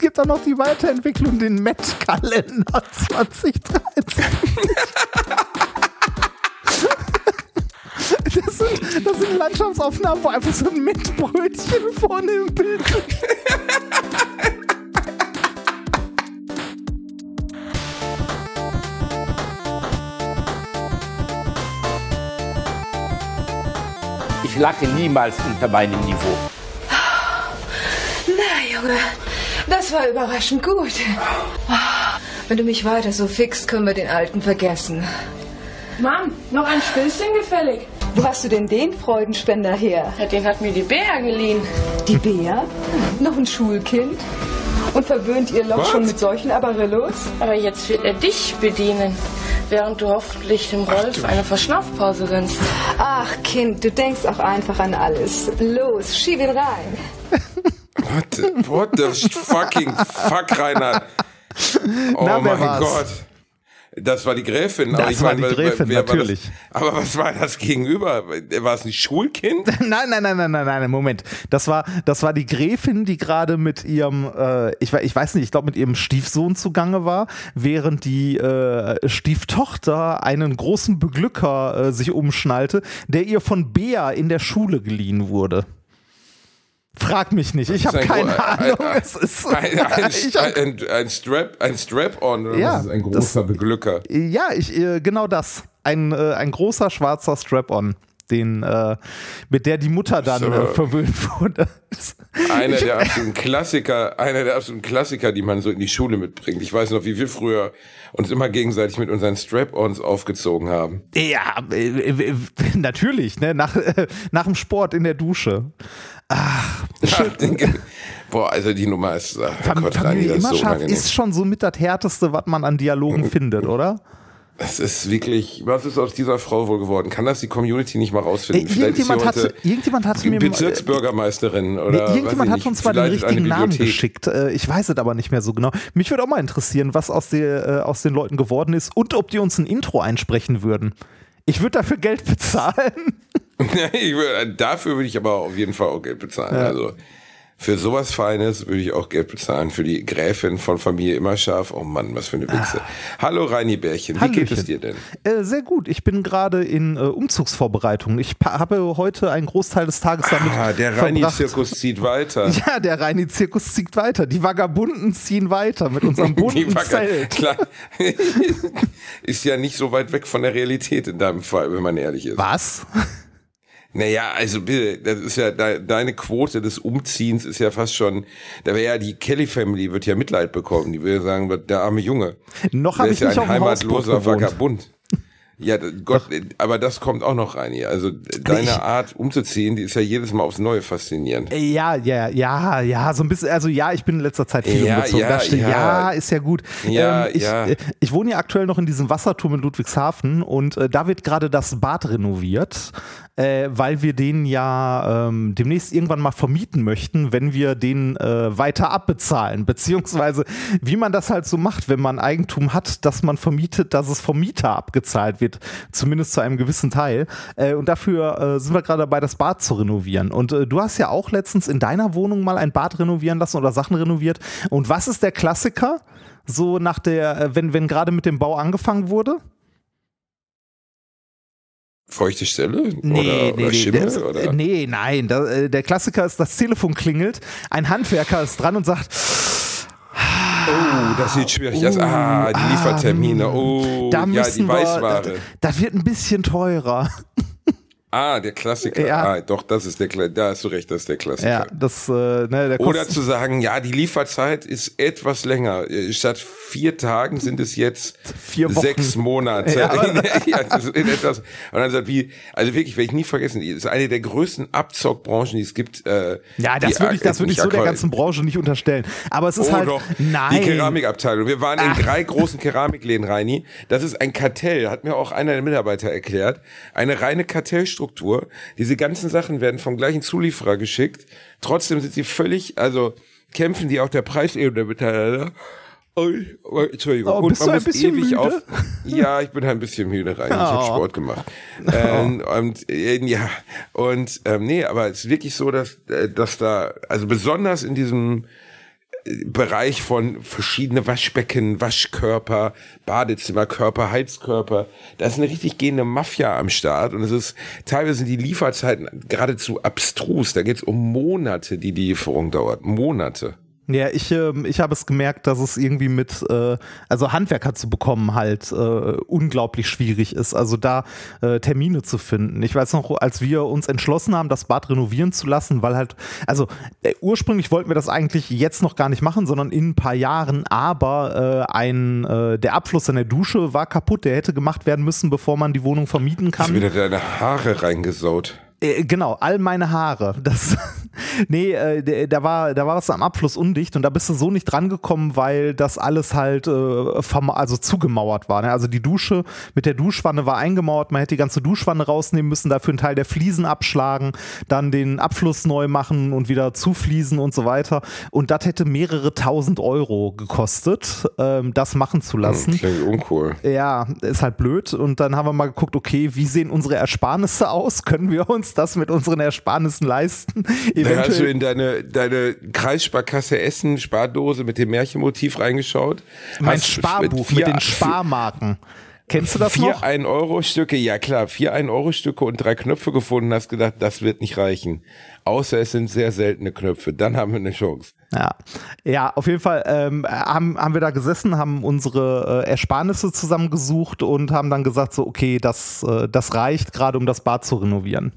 gibt auch noch die Weiterentwicklung, den Met-Kalender 2013. Das sind, das sind Landschaftsaufnahmen, wo einfach so ein Mettbrötchen vorne im Bild. Ich lache niemals unter meinem Niveau. Na, Junge, das war überraschend gut. Wenn du mich weiter so fixt, können wir den Alten vergessen. Mann, noch ein Stößchen gefällig. Wo hast du denn den Freudenspender her? Ja, den hat mir die Bär geliehen. Die Bär? Noch ein Schulkind? Und verwöhnt ihr Loch schon mit solchen Abarillos? Aber jetzt wird er dich bedienen, während du hoffentlich dem Rolf eine Verschnaufpause gönnst. Ach, Kind, du denkst auch einfach an alles. Los, schieb ihn rein. What the, what the fucking fuck, Reinhard? Oh Na, wer mein war's? Gott. Das war die Gräfin. Das aber ich war meine, die Gräfin, wer war natürlich. Aber was war das gegenüber? War es ein Schulkind? Nein, nein, nein, nein, nein, nein, Moment. Das war, das war die Gräfin, die gerade mit ihrem, äh, ich, ich weiß nicht, ich glaube mit ihrem Stiefsohn zugange war, während die äh, Stieftochter einen großen Beglücker äh, sich umschnallte, der ihr von Bea in der Schule geliehen wurde. Frag mich nicht, ich Das habe keine Ahnung. ein- es ist, Ein, ein, ein, ein Strap, ein Strap-on oder Ja, was ist ein das- großer Beglücker? ja, ich, äh, genau das. Ein, äh, ein großer schwarzer Strap-on. Den, äh, mit der die Mutter dann So. äh, verwöhnt wurde. Einer der absoluten Klassiker, einer der absoluten Klassiker, die man so in die Schule mitbringt. Ich weiß noch, wie wir früher uns immer gegenseitig mit unseren Strap-ons aufgezogen haben. Ja, natürlich, ne? Nach, äh, nach dem Sport in der Dusche. Ach, boah, also die Nummer ist, ach Fam Gott, Rani, Familie das ist so Immerschaft unangenehm. ist schon so mit das Härteste, was man an Dialogen findet, oder? Es ist wirklich, was ist aus dieser Frau wohl geworden? Kann das die Community nicht mal Ey, rausfinden? Ist sie irgendjemand, hatte, irgendjemand hatte mir. Bezirksbürgermeisterin Nee, oder irgendjemand weiß ich hat uns zwar den richtigen Namen geschickt. Äh, Ich weiß es aber nicht mehr so genau. Mich würde auch mal interessieren, was aus, der, äh, aus den Leuten geworden ist und ob die uns ein Intro einsprechen würden. Ich würde dafür Geld bezahlen. dafür würde ich aber auf jeden Fall auch Geld bezahlen. Also für sowas Feines würde ich auch Geld bezahlen. Für die Gräfin von Familie Immerscharf. Oh Mann, was für eine Wichse. Hallo Reini Bärchen, wie geht es Ah. Hallöchen. dir denn? Äh, sehr gut. Ich bin gerade in äh, Umzugsvorbereitungen. Ich habe heute einen Großteil des Tages damit Ah, der. Reini-Zirkus zieht weiter. Ja, der Reini-Zirkus zieht weiter. Die Vagabunden ziehen weiter mit unserem bunten Zelt. Klar. ist ja nicht so weit weg von der Realität in deinem Fall, wenn man ehrlich ist. Was? Naja, also bitte, das ist ja de deine Quote des Umziehens ist ja fast schon, da wäre ja die Kelly Family wird ja Mitleid bekommen. Die würde sagen, der arme Junge. Noch Der habe ist ich ja nicht ein auf heimatloser. Vagabund. Ja, Gott, aber das kommt auch noch rein hier. Also deine Ich- Art umzuziehen, die ist ja jedes Mal aufs Neue faszinierend. Ja, ja, ja, ja, so ein bisschen, also ja, ich bin in letzter Zeit viel Ja, umgezogen. ja, ja. ja, ist ja gut. Ja, ähm, ich, ja. äh, ich wohne ja aktuell noch in diesem Wasserturm in Ludwigshafen und äh, da wird gerade das Bad renoviert, äh, weil wir den ja ähm, demnächst irgendwann mal vermieten möchten, wenn wir den äh, weiter abbezahlen. Beziehungsweise, wie man das halt so macht, wenn man Eigentum hat, dass man vermietet, dass es vom Mieter abgezahlt wird, zumindest zu einem gewissen Teil. Äh, und dafür äh, sind wir gerade dabei, das Bad zu renovieren. Und äh, du hast ja auch letztens in deiner Wohnung mal ein Bad renovieren lassen oder Sachen renoviert. Und was ist der Klassiker? So nach der, äh, wenn, wenn gerade mit dem Bau angefangen wurde? Feuchte Stelle? Nee, oder, nee, oder nee, Schimmel? das- oder? äh, nee, nein. Da, äh, der Klassiker ist, das Telefon klingelt, ein Handwerker ist dran und sagt, Oh, das sieht schwierig aus. Ah, die Liefertermine. Oh, da ja, müssen die wir, Weißware. das, das wird ein bisschen teurer. Ah, der Klassiker. Ja. Ah, doch, das ist der Kla Da hast du recht, das ist der Klassiker. Ja, das, äh, ne, der Oder zu sagen, ja, die Lieferzeit ist etwas länger. Äh, Statt vier Tagen sind es jetzt sechs Monate. Ja. Ja, das ist etwas, und dann sagt, wie, also wirklich, werde ich nie vergessen, das ist eine der größten Abzockbranchen, die es gibt. Äh, Ja, das würde ich, das würde ich so der ganzen Branche nicht unterstellen. Aber es ist Oh halt, doch, nein. die Keramikabteilung. Wir waren in Ach. drei großen Keramikläden, Reini. Das ist ein Kartell, hat mir auch einer der Mitarbeiter erklärt. Eine reine Kartellstruktur. Diese ganzen Sachen werden vom gleichen Zulieferer geschickt. Trotzdem sind sie völlig, also kämpfen die auf der Preisebene miteinander. Oh, oh, Entschuldigung. Oh, bist du ein bisschen müde? Ja, ich bin ein bisschen müde rein. Ich Oh. habe Sport gemacht. Ähm, und äh, ja, und ähm, nee, aber es ist wirklich so, dass, äh, dass da, also besonders in diesem Bereich von verschiedene Waschbecken, Waschkörper, Badezimmerkörper, Heizkörper. Da ist eine richtig gehende Mafia am Start und es ist teilweise sind die Lieferzeiten geradezu abstrus. Da geht es um Monate, die die Lieferung dauert. Monate. Ja, ich, äh, ich habe es gemerkt, dass es irgendwie mit, äh, also Handwerker zu bekommen halt äh, unglaublich schwierig ist. Also da äh, Termine zu finden. Ich weiß noch, als wir uns entschlossen haben, das Bad renovieren zu lassen, weil halt, also äh, ursprünglich wollten wir das eigentlich jetzt noch gar nicht machen, sondern in ein paar Jahren, aber äh, ein, der Abfluss in der Dusche war kaputt, der hätte gemacht werden müssen, bevor man die Wohnung vermieten kann. Hast du wieder deine Haare reingesaut? Äh, genau, all meine Haare. Das, nee, äh, da war, da war was am Abfluss undicht und da bist du so nicht drangekommen, weil das alles halt äh, also zugemauert war. Ne? Also die Dusche mit der Duschwanne war eingemauert, man hätte die ganze Duschwanne rausnehmen müssen, dafür einen Teil der Fliesen abschlagen, dann den Abfluss neu machen und wieder zufliesen und so weiter. Und das hätte mehrere tausend Euro gekostet, ähm, das machen zu lassen. Klingt uncool. Ja, ist halt blöd. Und dann haben wir mal geguckt, okay, wie sehen unsere Ersparnisse aus? Können wir uns das mit unseren Ersparnissen leisten? Da hast du in deine, deine Kreissparkasse Essen Spardose mit dem Märchenmotiv reingeschaut. Mein hast Sparbuch vier, mit den Sparmarken. Kennst du das vier noch? 1 Euro Stücke, ja klar, vier 1 Euro Stücke und drei Knöpfe gefunden, hast gedacht, das wird nicht reichen. Außer es sind sehr seltene Knöpfe, dann haben wir eine Chance. Ja, ja, auf jeden Fall ähm, haben, haben wir da gesessen, haben unsere äh, Ersparnisse zusammengesucht und haben dann gesagt so, okay, das, äh, das reicht gerade, um das Bad zu renovieren.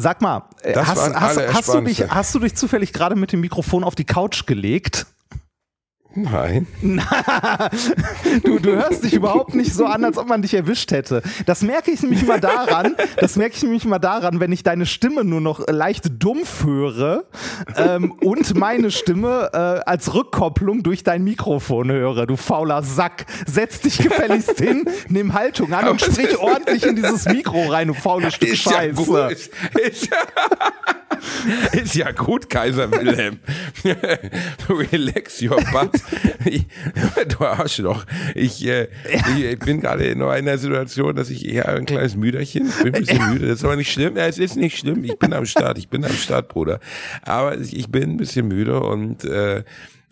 Sag mal, hast, hast, hast, du dich, hast du dich zufällig gerade mit dem Mikrofon auf die Couch gelegt? Nein. du, du hörst dich überhaupt nicht so an, als ob man dich erwischt hätte. Das merke ich nämlich mal daran, das merke ich nämlich mal daran, wenn ich deine Stimme nur noch leicht dumpf höre ähm, und meine Stimme äh, als Rückkopplung durch dein Mikrofon höre. Du fauler Sack. Setz dich gefälligst hin, nimm Haltung an und sprich ordentlich in dieses Mikro rein, du faules Stück ist Scheiße. Ja gut. Ist, ist, ist ja gut, Kaiser Wilhelm. Relax your butt. Ich, du Arschloch. Ich, äh, ich, ich bin gerade in einer Situation, dass ich eher ein kleines Müderchen, ich bin ein bisschen müde, das ist aber nicht schlimm. Ja, es ist nicht schlimm, ich bin am Start, ich bin am Start, Bruder. Aber ich bin ein bisschen müde und äh,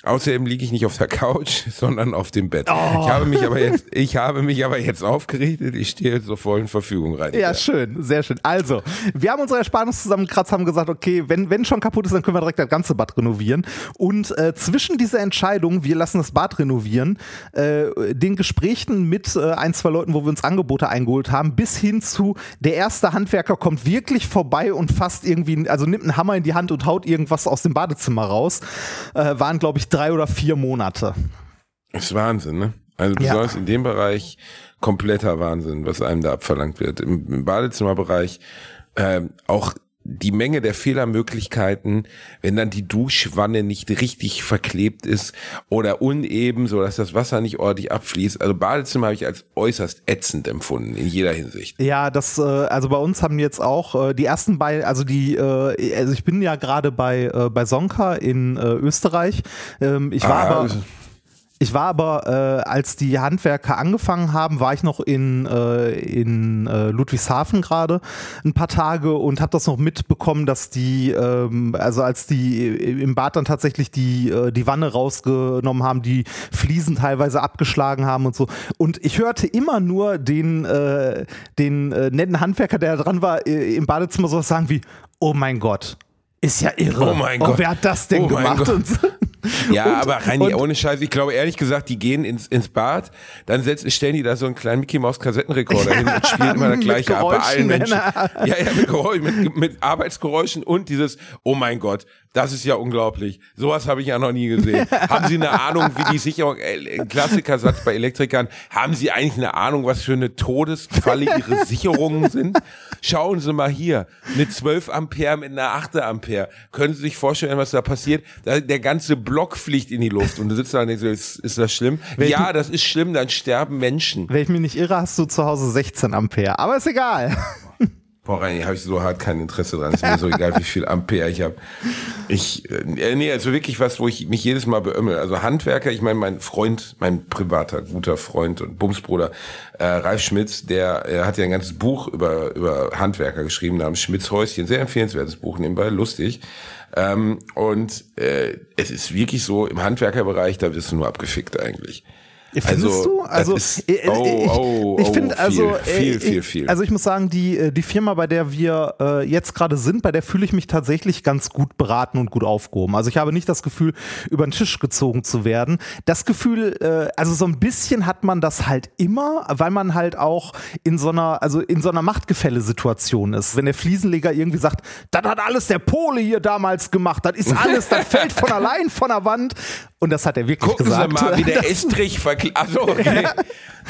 Außerdem liege ich nicht auf der Couch, sondern auf dem Bett. Oh. Ich habe mich aber jetzt, ich habe mich aber jetzt aufgerichtet. Ich stehe jetzt zur vollen Verfügung rein. Ja, schön, sehr schön. Also, wir haben unsere Ersparnis zusammengekratzt, haben gesagt, okay, wenn, wenn schon kaputt ist, dann können wir direkt das ganze Bad renovieren. Und äh, zwischen dieser Entscheidung, wir lassen das Bad renovieren, äh, den Gesprächen mit äh, ein, zwei Leuten, wo wir uns Angebote eingeholt haben, bis hin zu der erste Handwerker kommt wirklich vorbei und fasst irgendwie, also nimmt einen Hammer in die Hand und haut irgendwas aus dem Badezimmer raus, äh, waren, glaube ich, drei oder vier Monate. Das ist Wahnsinn, ne? Also besonders ja. in dem Bereich kompletter Wahnsinn, was einem da abverlangt wird. Im, im Badezimmerbereich äh, auch die Menge der Fehlermöglichkeiten, wenn dann die Duschwanne nicht richtig verklebt ist oder uneben, so dass das Wasser nicht ordentlich abfließt. Also Badezimmer habe ich als äußerst ätzend empfunden in jeder Hinsicht. Ja, das äh, also bei uns haben jetzt auch äh, die ersten beiden, also die äh, also ich bin ja gerade bei bei Sonka in Österreich. Ähm, ich war ah, aber ich war aber, äh, als die Handwerker angefangen haben, war ich noch in, äh, in äh, Ludwigshafen gerade ein paar Tage und habe das noch mitbekommen, dass die, ähm, also als die im Bad dann tatsächlich die, äh, die Wanne rausgenommen haben, die Fliesen teilweise abgeschlagen haben und so. Und ich hörte immer nur den, äh, den äh, netten Handwerker, der dran war, äh, im Badezimmer sowas sagen wie, oh mein Gott, ist ja irre. Oh mein Gott. Oh, wer hat das denn oh gemacht? Und so. Ja, und, aber Reini, ohne Scheiß, ich glaube ehrlich gesagt, die gehen ins, ins Bad, dann setzen, stellen die da so einen kleinen Mickey Maus Kassettenrekorder hin und spielen immer das gleiche ab bei allen Menschen. Ja, ja, mit, Geräusch, mit, mit Arbeitsgeräuschen und dieses, oh mein Gott, das ist ja unglaublich. Sowas habe ich ja noch nie gesehen. haben Sie eine Ahnung, wie die Sicherung, äh, Klassikersatz bei Elektrikern, haben Sie eigentlich eine Ahnung, was für eine Todesfalle Ihre Sicherungen sind? Schauen Sie mal hier, eine 12 Ampere mit einer 8 Ampere. Können Sie sich vorstellen, was da passiert? Da, der ganze Block fliegt in die Luft und du sitzt da und denkst, ist, ist das schlimm? Wenn ja, das ist schlimm, dann sterben Menschen. Wenn ich mich nicht irre, hast du zu Hause 16 Ampere, aber ist egal. Boah, Reini, habe ich so hart kein Interesse dran. Ist mir so egal, wie viel Ampere ich habe. Ich, äh, nee, also wirklich was, wo ich mich jedes Mal beömmel. Also Handwerker, ich meine, mein Freund, mein privater, guter Freund und Bumsbruder, äh, Ralf Schmitz, der er hat ja ein ganzes Buch über, über Handwerker geschrieben namens Schmitz Häuschen. Sehr empfehlenswertes Buch nebenbei, lustig. Ähm, und äh, es ist wirklich so, im Handwerkerbereich, da wirst du nur abgefickt eigentlich. Findest Also, du? Also ist- ich, ich, oh, oh, ich oh, finde viel, also viel, äh, viel, viel. Also ich muss sagen, die äh, die Firma, bei der wir äh, jetzt gerade sind, bei der fühle ich mich tatsächlich ganz gut beraten und gut aufgehoben. Also ich habe nicht das Gefühl, über den Tisch gezogen zu werden. Das Gefühl, äh, also so ein bisschen hat man das halt immer, weil man halt auch in so einer also in so einer Machtgefälle-Situation ist. Wenn der Fliesenleger irgendwie sagt, das hat alles der Pole hier damals gemacht, das ist alles, das fällt von allein von der Wand. Und das hat er wirklich Gucken gesagt. Sie mal, wie der Estrich verklebt. Achso, okay.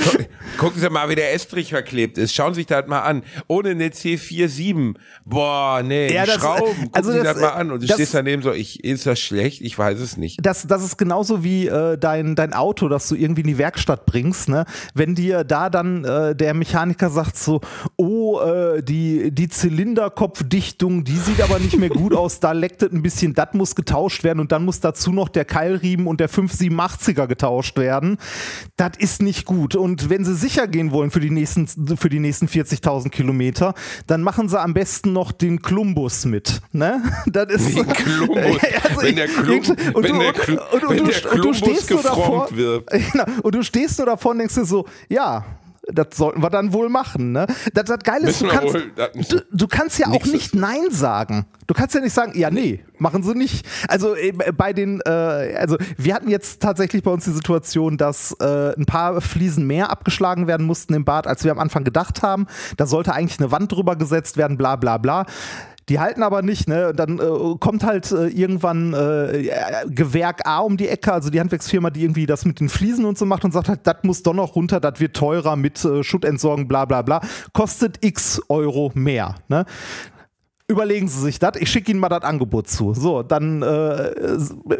Gu- Gucken Sie mal, wie der Estrich verklebt ist. Schauen Sie sich das mal an. Ohne eine C47. Boah, nee, Ja, die das- Schrauben. Gucken also Sie das- das, mal an. Und du das- stehst daneben so, ich, ist das schlecht? Ich weiß es nicht. das, das ist genauso wie äh, dein, dein Auto, das du irgendwie in die Werkstatt bringst, ne? Wenn dir da dann äh, der Mechaniker sagt so, oh, äh, die, die Zylinderkopfdichtung, die sieht aber nicht mehr gut aus, da leckt es ein bisschen, das muss getauscht werden und dann muss dazu noch der Keilriemen und der 587er getauscht werden. Das ist nicht gut. Und wenn sie sicher gehen wollen für die nächsten, für die nächsten 40.000 Kilometer, dann machen sie am besten noch den Klumbus mit. Ne? Das ist, Den Klumbus. Also wenn der, wenn wenn Klumbus gefrommt wird. Genau. Und du stehst nur davor und denkst dir so, ja, das sollten wir dann wohl machen. Ne? Das, das Geile ist, du kannst, wohl, du, du kannst ja auch nicht Nein sagen. Du kannst ja nicht sagen, ja, nee, machen sie nicht. Also äh, bei den, äh, also wir hatten jetzt tatsächlich bei uns die Situation, dass äh, ein paar Fliesen mehr abgeschlagen werden mussten im Bad, als wir am Anfang gedacht haben. Da sollte eigentlich eine Wand drüber gesetzt werden, bla bla bla. Die halten aber nicht, ne? Und Dann äh, kommt halt äh, irgendwann äh, Gewerk A um die Ecke, also die Handwerksfirma, die irgendwie das mit den Fliesen und so macht und sagt halt, das muss doch noch runter, das wird teurer mit äh, Schuttentsorgen, bla bla bla. Kostet x Euro mehr. Ne? Überlegen Sie sich das. Ich schicke Ihnen mal das Angebot zu. So, dann äh,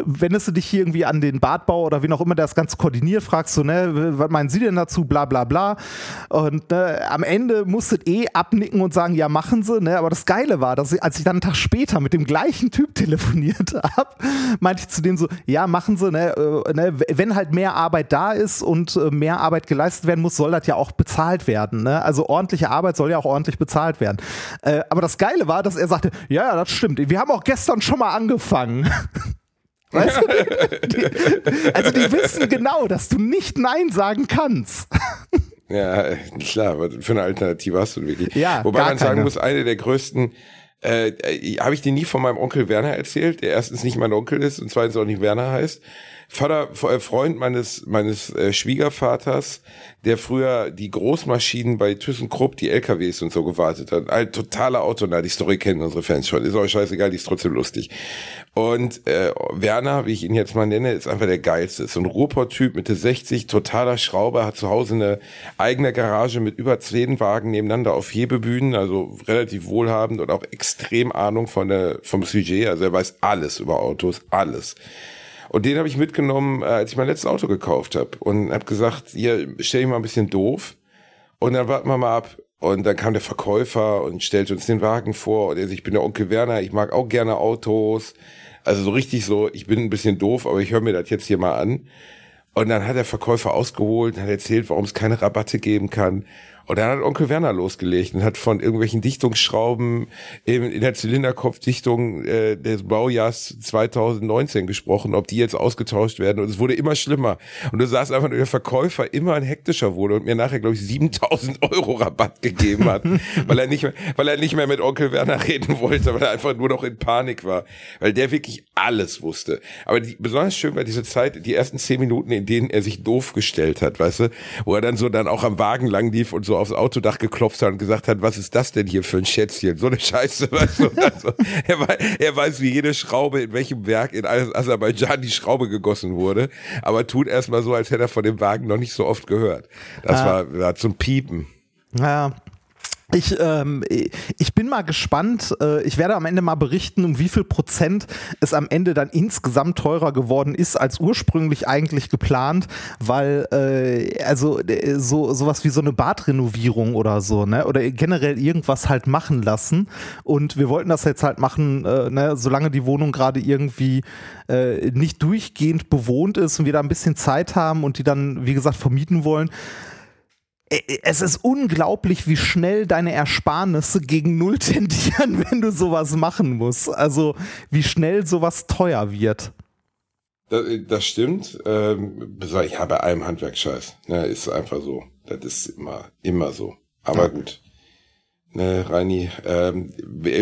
wendest du dich hier irgendwie an den Badbau oder wie auch immer der das Ganze koordiniert, fragst du, ne, was meinen Sie denn dazu, bla bla bla. Und ne, am Ende musstet eh abnicken und sagen, ja, machen Sie. Ne? Aber das Geile war, dass ich, als ich dann einen Tag später mit dem gleichen Typ telefoniert habe, meinte ich zu dem so, ja, machen Sie, ne, äh, ne, wenn halt mehr Arbeit da ist und äh, mehr Arbeit geleistet werden muss, soll das ja auch bezahlt werden. Ne? Also ordentliche Arbeit soll ja auch ordentlich bezahlt werden. Äh, aber das Geile war, dass er sagte, ja, ja, das stimmt. Wir haben auch gestern schon mal angefangen. Weißt du? Die, also die wissen genau, dass du nicht Nein sagen kannst. Ja, klar, was für eine Alternative hast du wirklich? Ja, Wobei gar man sagen keine. muss, eine der größten, äh, äh, habe ich dir nie von meinem Onkel Werner erzählt, der erstens nicht mein Onkel ist und zweitens auch nicht Werner heißt. Vater, äh, Freund meines, meines äh, Schwiegervaters, der früher die Großmaschinen bei ThyssenKrupp, die LKWs und so gewartet hat. Ein totaler Autonah, die Story kennen unsere Fans schon. Ist euch scheißegal, die ist trotzdem lustig. Und äh, Werner, wie ich ihn jetzt mal nenne, ist einfach der geilste. Ist so ein Ruhrpott-Typ, Mitte 60, totaler Schrauber, hat zu Hause eine eigene Garage mit über zehn Wagen nebeneinander auf Hebebühnen, also relativ wohlhabend und auch extrem Ahnung von der, vom Sujet. Also er weiß alles über Autos, alles. Und den habe ich mitgenommen, äh, als ich mein letztes Auto gekauft habe und habe gesagt, hier stell dich mal ein bisschen doof und dann warten wir mal ab. Und dann kam der Verkäufer und stellte uns den Wagen vor und er sagt, ich bin der Onkel Werner, ich mag auch gerne Autos. Also so richtig so, ich bin ein bisschen doof, aber ich höre mir das jetzt hier mal an. Und dann hat der Verkäufer ausgeholt und hat erzählt, warum es keine Rabatte geben kann. Und dann hat Onkel Werner losgelegt und hat von irgendwelchen Dichtungsschrauben in, in der Zylinderkopfdichtung äh, des Baujahrs 2019 gesprochen, ob die jetzt ausgetauscht werden. Und es wurde immer schlimmer. Und du sahst einfach, nur, der Verkäufer immer ein hektischer wurde und mir nachher, glaube ich, 7000 Euro Rabatt gegeben hat, weil er nicht mehr, weil er nicht mehr mit Onkel Werner reden wollte, weil er einfach nur noch in Panik war, weil der wirklich alles wusste. Aber die, besonders schön war diese Zeit, die ersten zehn Minuten, in denen er sich doof gestellt hat, weißt du, wo er dann so dann auch am Wagen lang lief und so aufs Autodach geklopft hat und gesagt hat, was ist das denn hier für ein Schätzchen? So eine Scheiße, weißt du. Also, er, wei- er weiß, wie jede Schraube in welchem Werk in Aserbaidschan die Schraube gegossen wurde, aber tut erstmal so, als hätte er von dem Wagen noch nicht so oft gehört. Das war, war zum Piepen. Ja. Ich, ähm, ich bin mal gespannt. Äh, ich werde am Ende mal berichten, um wie viel Prozent es am Ende dann insgesamt teurer geworden ist als ursprünglich eigentlich geplant, weil äh, also äh, so sowas wie so eine Badrenovierung oder so, ne, oder generell irgendwas halt machen lassen. Und wir wollten das jetzt halt machen, äh, ne, solange die Wohnung gerade irgendwie äh, nicht durchgehend bewohnt ist und wir da ein bisschen Zeit haben und die dann, wie gesagt, vermieten wollen es ist unglaublich, wie schnell deine Ersparnisse gegen Null tendieren, wenn du sowas machen musst. Also wie schnell sowas teuer wird. Das, das stimmt. Ähm, ja, bei allem Handwerkscheiß. Ne, ist einfach so. Das ist immer, immer so. Aber ja. gut. Ne, Reini, ähm,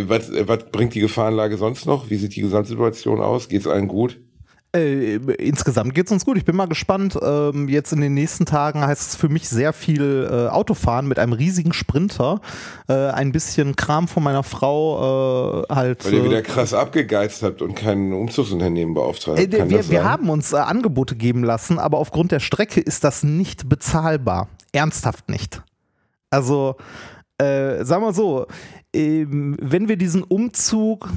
was, was bringt die Gefahrenlage sonst noch? Wie sieht die Gesamtsituation aus? Geht's allen gut? Äh, insgesamt geht es uns gut. Ich bin mal gespannt. Ähm, jetzt in den nächsten Tagen heißt es für mich sehr viel äh, Autofahren mit einem riesigen Sprinter. Äh, ein bisschen Kram von meiner Frau äh, halt. Weil ihr wieder äh, krass abgegeizt habt und kein Umzugsunternehmen beauftragt. Äh, wir, wir haben uns Angebote geben lassen, aber aufgrund der Strecke ist das nicht bezahlbar. Ernsthaft nicht. Also, sagen wir so, ähm, wenn wir diesen Umzug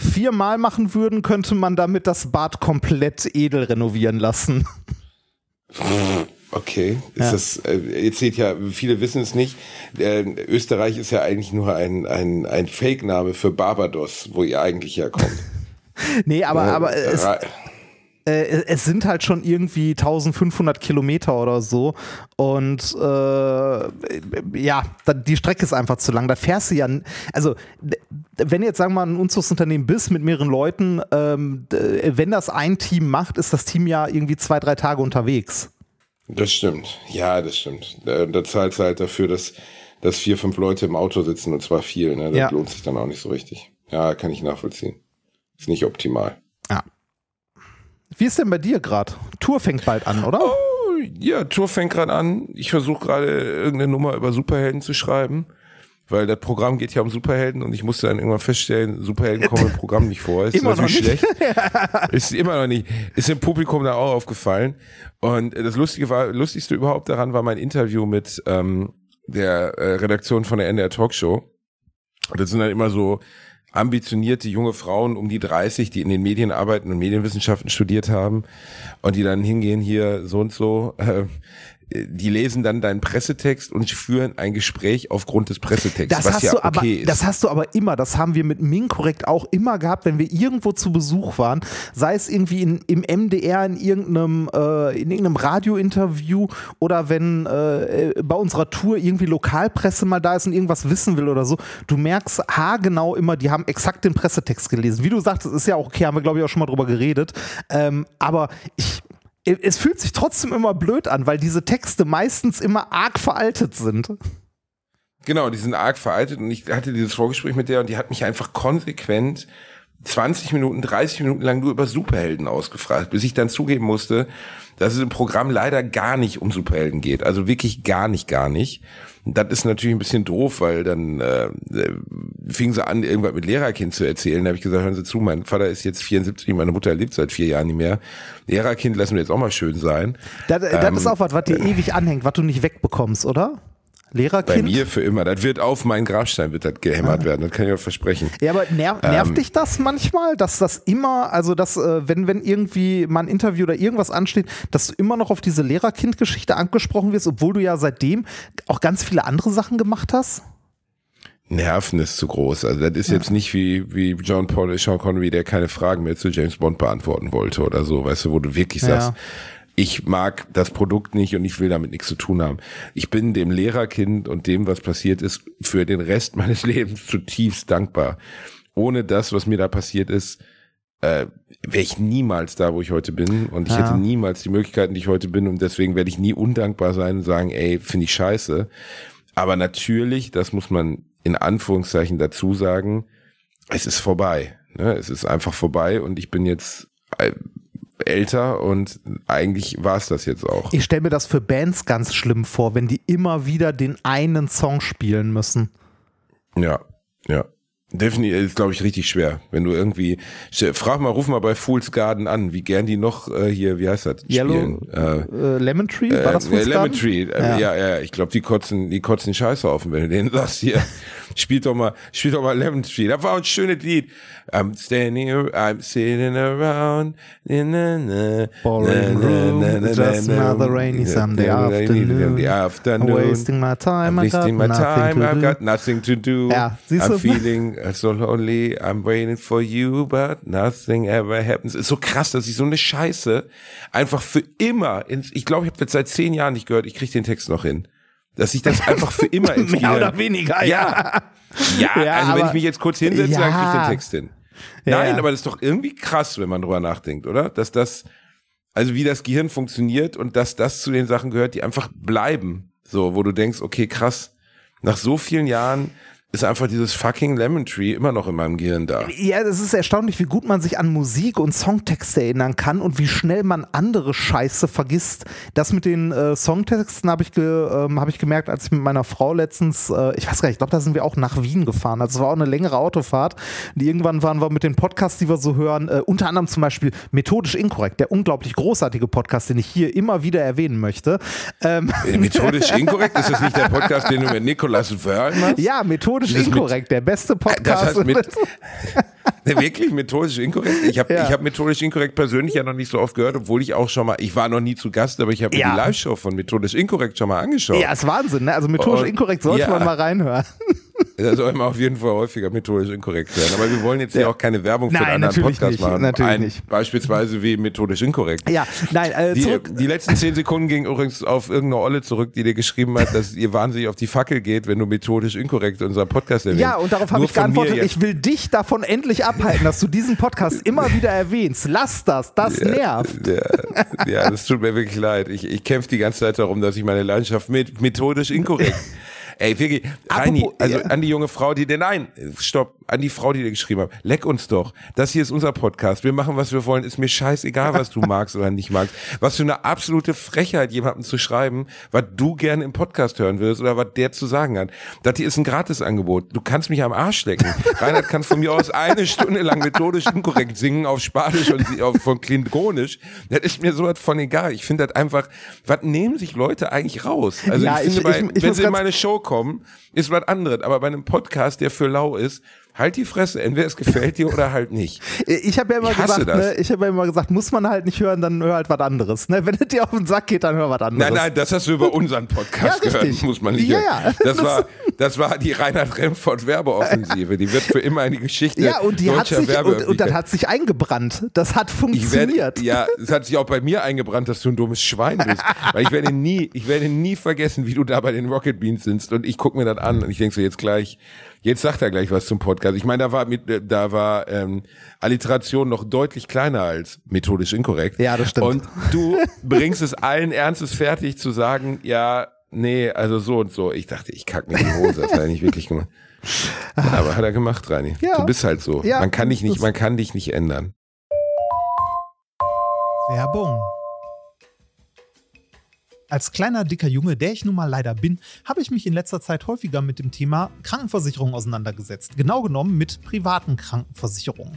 viermal machen würden, könnte man damit das Bad komplett edel renovieren lassen. Okay, ist ja. das, äh, ihr seht ja, viele wissen es nicht. Äh, Österreich ist ja eigentlich nur ein, ein, ein Fake-Name für Barbados, wo ihr eigentlich herkommt. nee, aber, ja, aber es, äh, es sind halt schon irgendwie 1500 Kilometer oder so. Und äh, ja, die Strecke ist einfach zu lang. Da fährst du ja, also wenn jetzt sagen wir mal ein Umzugsunternehmen bist mit mehreren Leuten, ähm, wenn das ein Team macht, ist das Team ja irgendwie zwei, drei Tage unterwegs. Das stimmt. Ja, das stimmt. Da, da zahlst du halt dafür, dass, dass vier, fünf Leute im Auto sitzen und zwar viel. Ne? Das ja. lohnt sich dann auch nicht so richtig. Ja, kann ich nachvollziehen. Ist nicht optimal. Ja. Wie ist denn bei dir gerade? Tour fängt bald an, oder? Oh, ja, Tour fängt gerade an. Ich versuche gerade irgendeine Nummer über Superhelden zu schreiben, weil das Programm geht ja um Superhelden und ich musste dann irgendwann feststellen, Superhelden kommen im Programm nicht vor. Ist immer natürlich schlecht. ist immer noch nicht. Ist im Publikum da auch aufgefallen. Und das Lustige war, lustigste überhaupt daran war mein Interview mit ähm, der äh, Redaktion von der NDR Talkshow. Das sind dann immer so ambitionierte junge Frauen um die 30, die in den Medien arbeiten und Medienwissenschaften studiert haben und die dann hingehen hier so und so. Äh, die lesen dann deinen Pressetext und führen ein Gespräch aufgrund des Pressetexts, das was hast ja du aber, okay ist. Das hast du aber immer, das haben wir mit Minkorrekt auch immer gehabt, wenn wir irgendwo zu Besuch waren, sei es irgendwie in, im MDR in irgendeinem, äh, in irgendeinem Radiointerview oder wenn äh, bei unserer Tour irgendwie Lokalpresse mal da ist und irgendwas wissen will oder so, du merkst haargenau immer, die haben exakt den Pressetext gelesen. Wie du sagtest, ist ja auch okay, haben wir glaube ich auch schon mal drüber geredet, ähm, aber ich es fühlt sich trotzdem immer blöd an, weil diese Texte meistens immer arg veraltet sind. Genau, die sind arg veraltet und ich hatte dieses Vorgespräch mit der und die hat mich einfach konsequent 20 Minuten, 30 Minuten lang nur über Superhelden ausgefragt, bis ich dann zugeben musste, dass es im Programm leider gar nicht um Superhelden geht. Also wirklich gar nicht, gar nicht. Und das ist natürlich ein bisschen doof, weil dann äh, fing sie an, irgendwas mit Lehrerkind zu erzählen. Da habe ich gesagt, hören Sie zu, mein Vater ist jetzt 74, meine Mutter lebt seit vier Jahren nicht mehr. Lehrerkind lassen wir jetzt auch mal schön sein. Das, das ähm, ist auch was, was dir ewig anhängt, was du nicht wegbekommst, oder? Lehrerkind? Bei mir für immer. Das wird auf meinen Grabstein wird das gehämmert ah. werden. Das kann ich euch versprechen. Ja, aber nerv, nervt ähm, dich das manchmal, dass das immer, also dass, äh, wenn, wenn irgendwie mal ein Interview oder irgendwas ansteht, dass du immer noch auf diese Lehrerkind-Geschichte angesprochen wirst, obwohl du ja seitdem auch ganz viele andere Sachen gemacht hast? Nerven ist zu groß. Also das ist ja. jetzt nicht wie, wie John Paul, Sean Connery, der keine Fragen mehr zu James Bond beantworten wollte oder so, weißt du, wo du wirklich ja. Ich mag das Produkt nicht und ich will damit nichts zu tun haben. Ich bin dem Lehrerkind und dem, was passiert ist, für den Rest meines Lebens zutiefst dankbar. Ohne das, was mir da passiert ist, äh, wäre ich niemals da, wo ich heute bin. Und ich ja. hätte niemals die Möglichkeiten, die ich heute bin. Und deswegen werde ich nie undankbar sein und sagen, ey, finde ich scheiße. Aber natürlich, das muss man in Anführungszeichen dazu sagen, es ist vorbei. Ne? Es ist einfach vorbei und ich bin jetzt äh, älter und eigentlich war es das jetzt auch. Ich stelle mir das für Bands ganz schlimm vor, wenn die immer wieder den einen Song spielen müssen. Ja, ja. Definitiv ist, glaube ich, richtig schwer. Wenn du irgendwie, frag mal, ruf mal bei Fool's Garden an, wie gern die noch äh, hier, wie heißt das? Yellow, spielen. Äh, äh, Lemon Tree, war das äh, Fool's Lemon Garden? Tree, äh, ja, ja, ich glaube, die kotzen, die kotzen Scheiße auf, wenn du denen sagst, hier, spiel doch mal, spiel doch mal Lemon Tree. Das war ein schönes Lied. I'm standing, I'm sitting around, na, na, na, Boring room, just another rainy Sunday afternoon. Afternoon. Wasting my time, I'm wasting my time, I've do. got nothing to do. Ja, I'm feeling so lonely, I'm waiting for you, but nothing ever happens. Ist so krass, dass ich so eine Scheiße einfach für immer ins, ich glaube, ich habe das seit zehn Jahren nicht gehört, ich kriege den Text noch hin. Dass ich das einfach für immer ins Mehr Gehirn- oder weniger, ja. Ja, Ja, also wenn ich mich jetzt kurz hinsetze, dann kriege ich Ja. den Text hin. Ja, Nein, ja. aber das ist doch irgendwie krass, wenn man drüber nachdenkt, oder? Dass das, also wie das Gehirn funktioniert und dass das zu den Sachen gehört, die einfach bleiben. So, wo du denkst, okay, krass, nach so vielen Jahren ist einfach dieses fucking Lemon Tree immer noch in meinem Gehirn da. Ja, es ist erstaunlich, wie gut man sich an Musik und Songtexte erinnern kann und wie schnell man andere Scheiße vergisst. Das mit den äh, Songtexten habe ich, ge, ähm, hab ich gemerkt, als ich mit meiner Frau letztens, äh, ich weiß gar nicht, ich glaube, da sind wir auch nach Wien gefahren. Also es war auch eine längere Autofahrt. Und irgendwann waren wir mit den Podcasts, die wir so hören, äh, unter anderem zum Beispiel Methodisch Inkorrekt, der unglaublich großartige Podcast, den ich hier immer wieder erwähnen möchte. Ähm, Äh, Methodisch inkorrekt? Ist das nicht der Podcast, den du mit Nicolas Wörl machst? ja, Methodisch Das mit- Inkorrekt, der beste Podcast. Das heißt mit, wirklich methodisch inkorrekt. Ich habe Ja. ich hab methodisch inkorrekt persönlich ja noch nicht so oft gehört, obwohl ich auch schon mal, ich war noch nie zu Gast, aber ich habe mir Ja. die Live-Show von methodisch inkorrekt schon mal angeschaut. ja, ist Wahnsinn, ne? Also methodisch Und- inkorrekt sollte ja. man mal reinhören. Da soll man auf jeden Fall häufiger methodisch inkorrekt werden. Aber wir wollen jetzt hier Ja. auch keine Werbung für Nein, einen anderen Podcast nicht, machen. natürlich Ein, nicht. Beispielsweise wie methodisch inkorrekt. Ja, nein, äh, Die, zurück. die letzten zehn Sekunden gingen übrigens auf irgendeine Olle zurück, die dir geschrieben hat, dass ihr wahnsinnig auf die Fackel geht, wenn du methodisch inkorrekt unseren Podcast erwähnst. Ja, und darauf habe ich geantwortet, ich will dich davon endlich abhalten, dass du diesen Podcast immer wieder erwähnst. Lass das, das nervt. Ja, ja, das tut mir wirklich leid. Ich, ich kämpfe die ganze Zeit darum, dass ich meine Leidenschaft mit methodisch inkorrekt. Ey, wirklich, Reini, also an die junge Frau, die dir, nein, stopp, an die Frau, die dir geschrieben hat, leck uns doch. Das hier ist unser Podcast. Wir machen, was wir wollen. Ist mir scheißegal, was du magst oder nicht magst. Was für eine absolute Frechheit, jemandem zu schreiben, was du gerne im Podcast hören würdest oder was der zu sagen hat. Das hier ist ein Gratisangebot. Du kannst mich am Arsch lecken. Reinhard kann von mir aus eine Stunde lang methodisch inkorrekt singen auf Spanisch und auf, von Klingonisch. Das ist mir sowas von egal. Ich finde das einfach, was nehmen sich Leute eigentlich raus? Also Ja, ich finde, ich- bei, ich- ich wenn sie in meine Show kommen, ist was anderes. Aber bei einem Podcast, der für lau ist, halt die Fresse. Entweder es gefällt dir oder halt nicht. Ich habe ja immer Ich gesagt, das. ne, ich habe ja immer gesagt, muss man halt nicht hören, dann hör halt was anderes. Ne? Wenn es dir auf den Sack geht, dann hör was anderes. Nein, nein, das hast du über unseren Podcast Ja, gehört, muss man nicht Ja, hören. ja. Das war, das war die Reinhard Remford Werbeoffensive. Die wird für immer in die Geschichte ja, und die hat sich und, und das hat sich eingebrannt. Das hat funktioniert. ja, es hat sich auch bei mir eingebrannt, dass du ein dummes Schwein bist. Weil ich werde nie, ich werde nie vergessen, wie du da bei den Rocket Beans sitzt und ich gucke mir das an und ich denke so jetzt gleich, jetzt sagt er gleich was zum Podcast. Ich meine, da war mit, da war ähm, Alliteration noch deutlich kleiner als methodisch inkorrekt. Ja, das stimmt. Und du bringst es allen Ernstes fertig zu sagen, ja, nee, also so und so. Ich dachte, ich kack mir die Hose. Das hat er nicht wirklich gemacht. Aber hat er gemacht, Rani. Ja. Du bist halt so. Ja, man kann dich nicht, man kann dich nicht ändern. Werbung. Als kleiner, dicker Junge, der ich nun mal leider bin, habe ich mich in letzter Zeit häufiger mit dem Thema Krankenversicherung auseinandergesetzt. Genau genommen mit privaten Krankenversicherungen.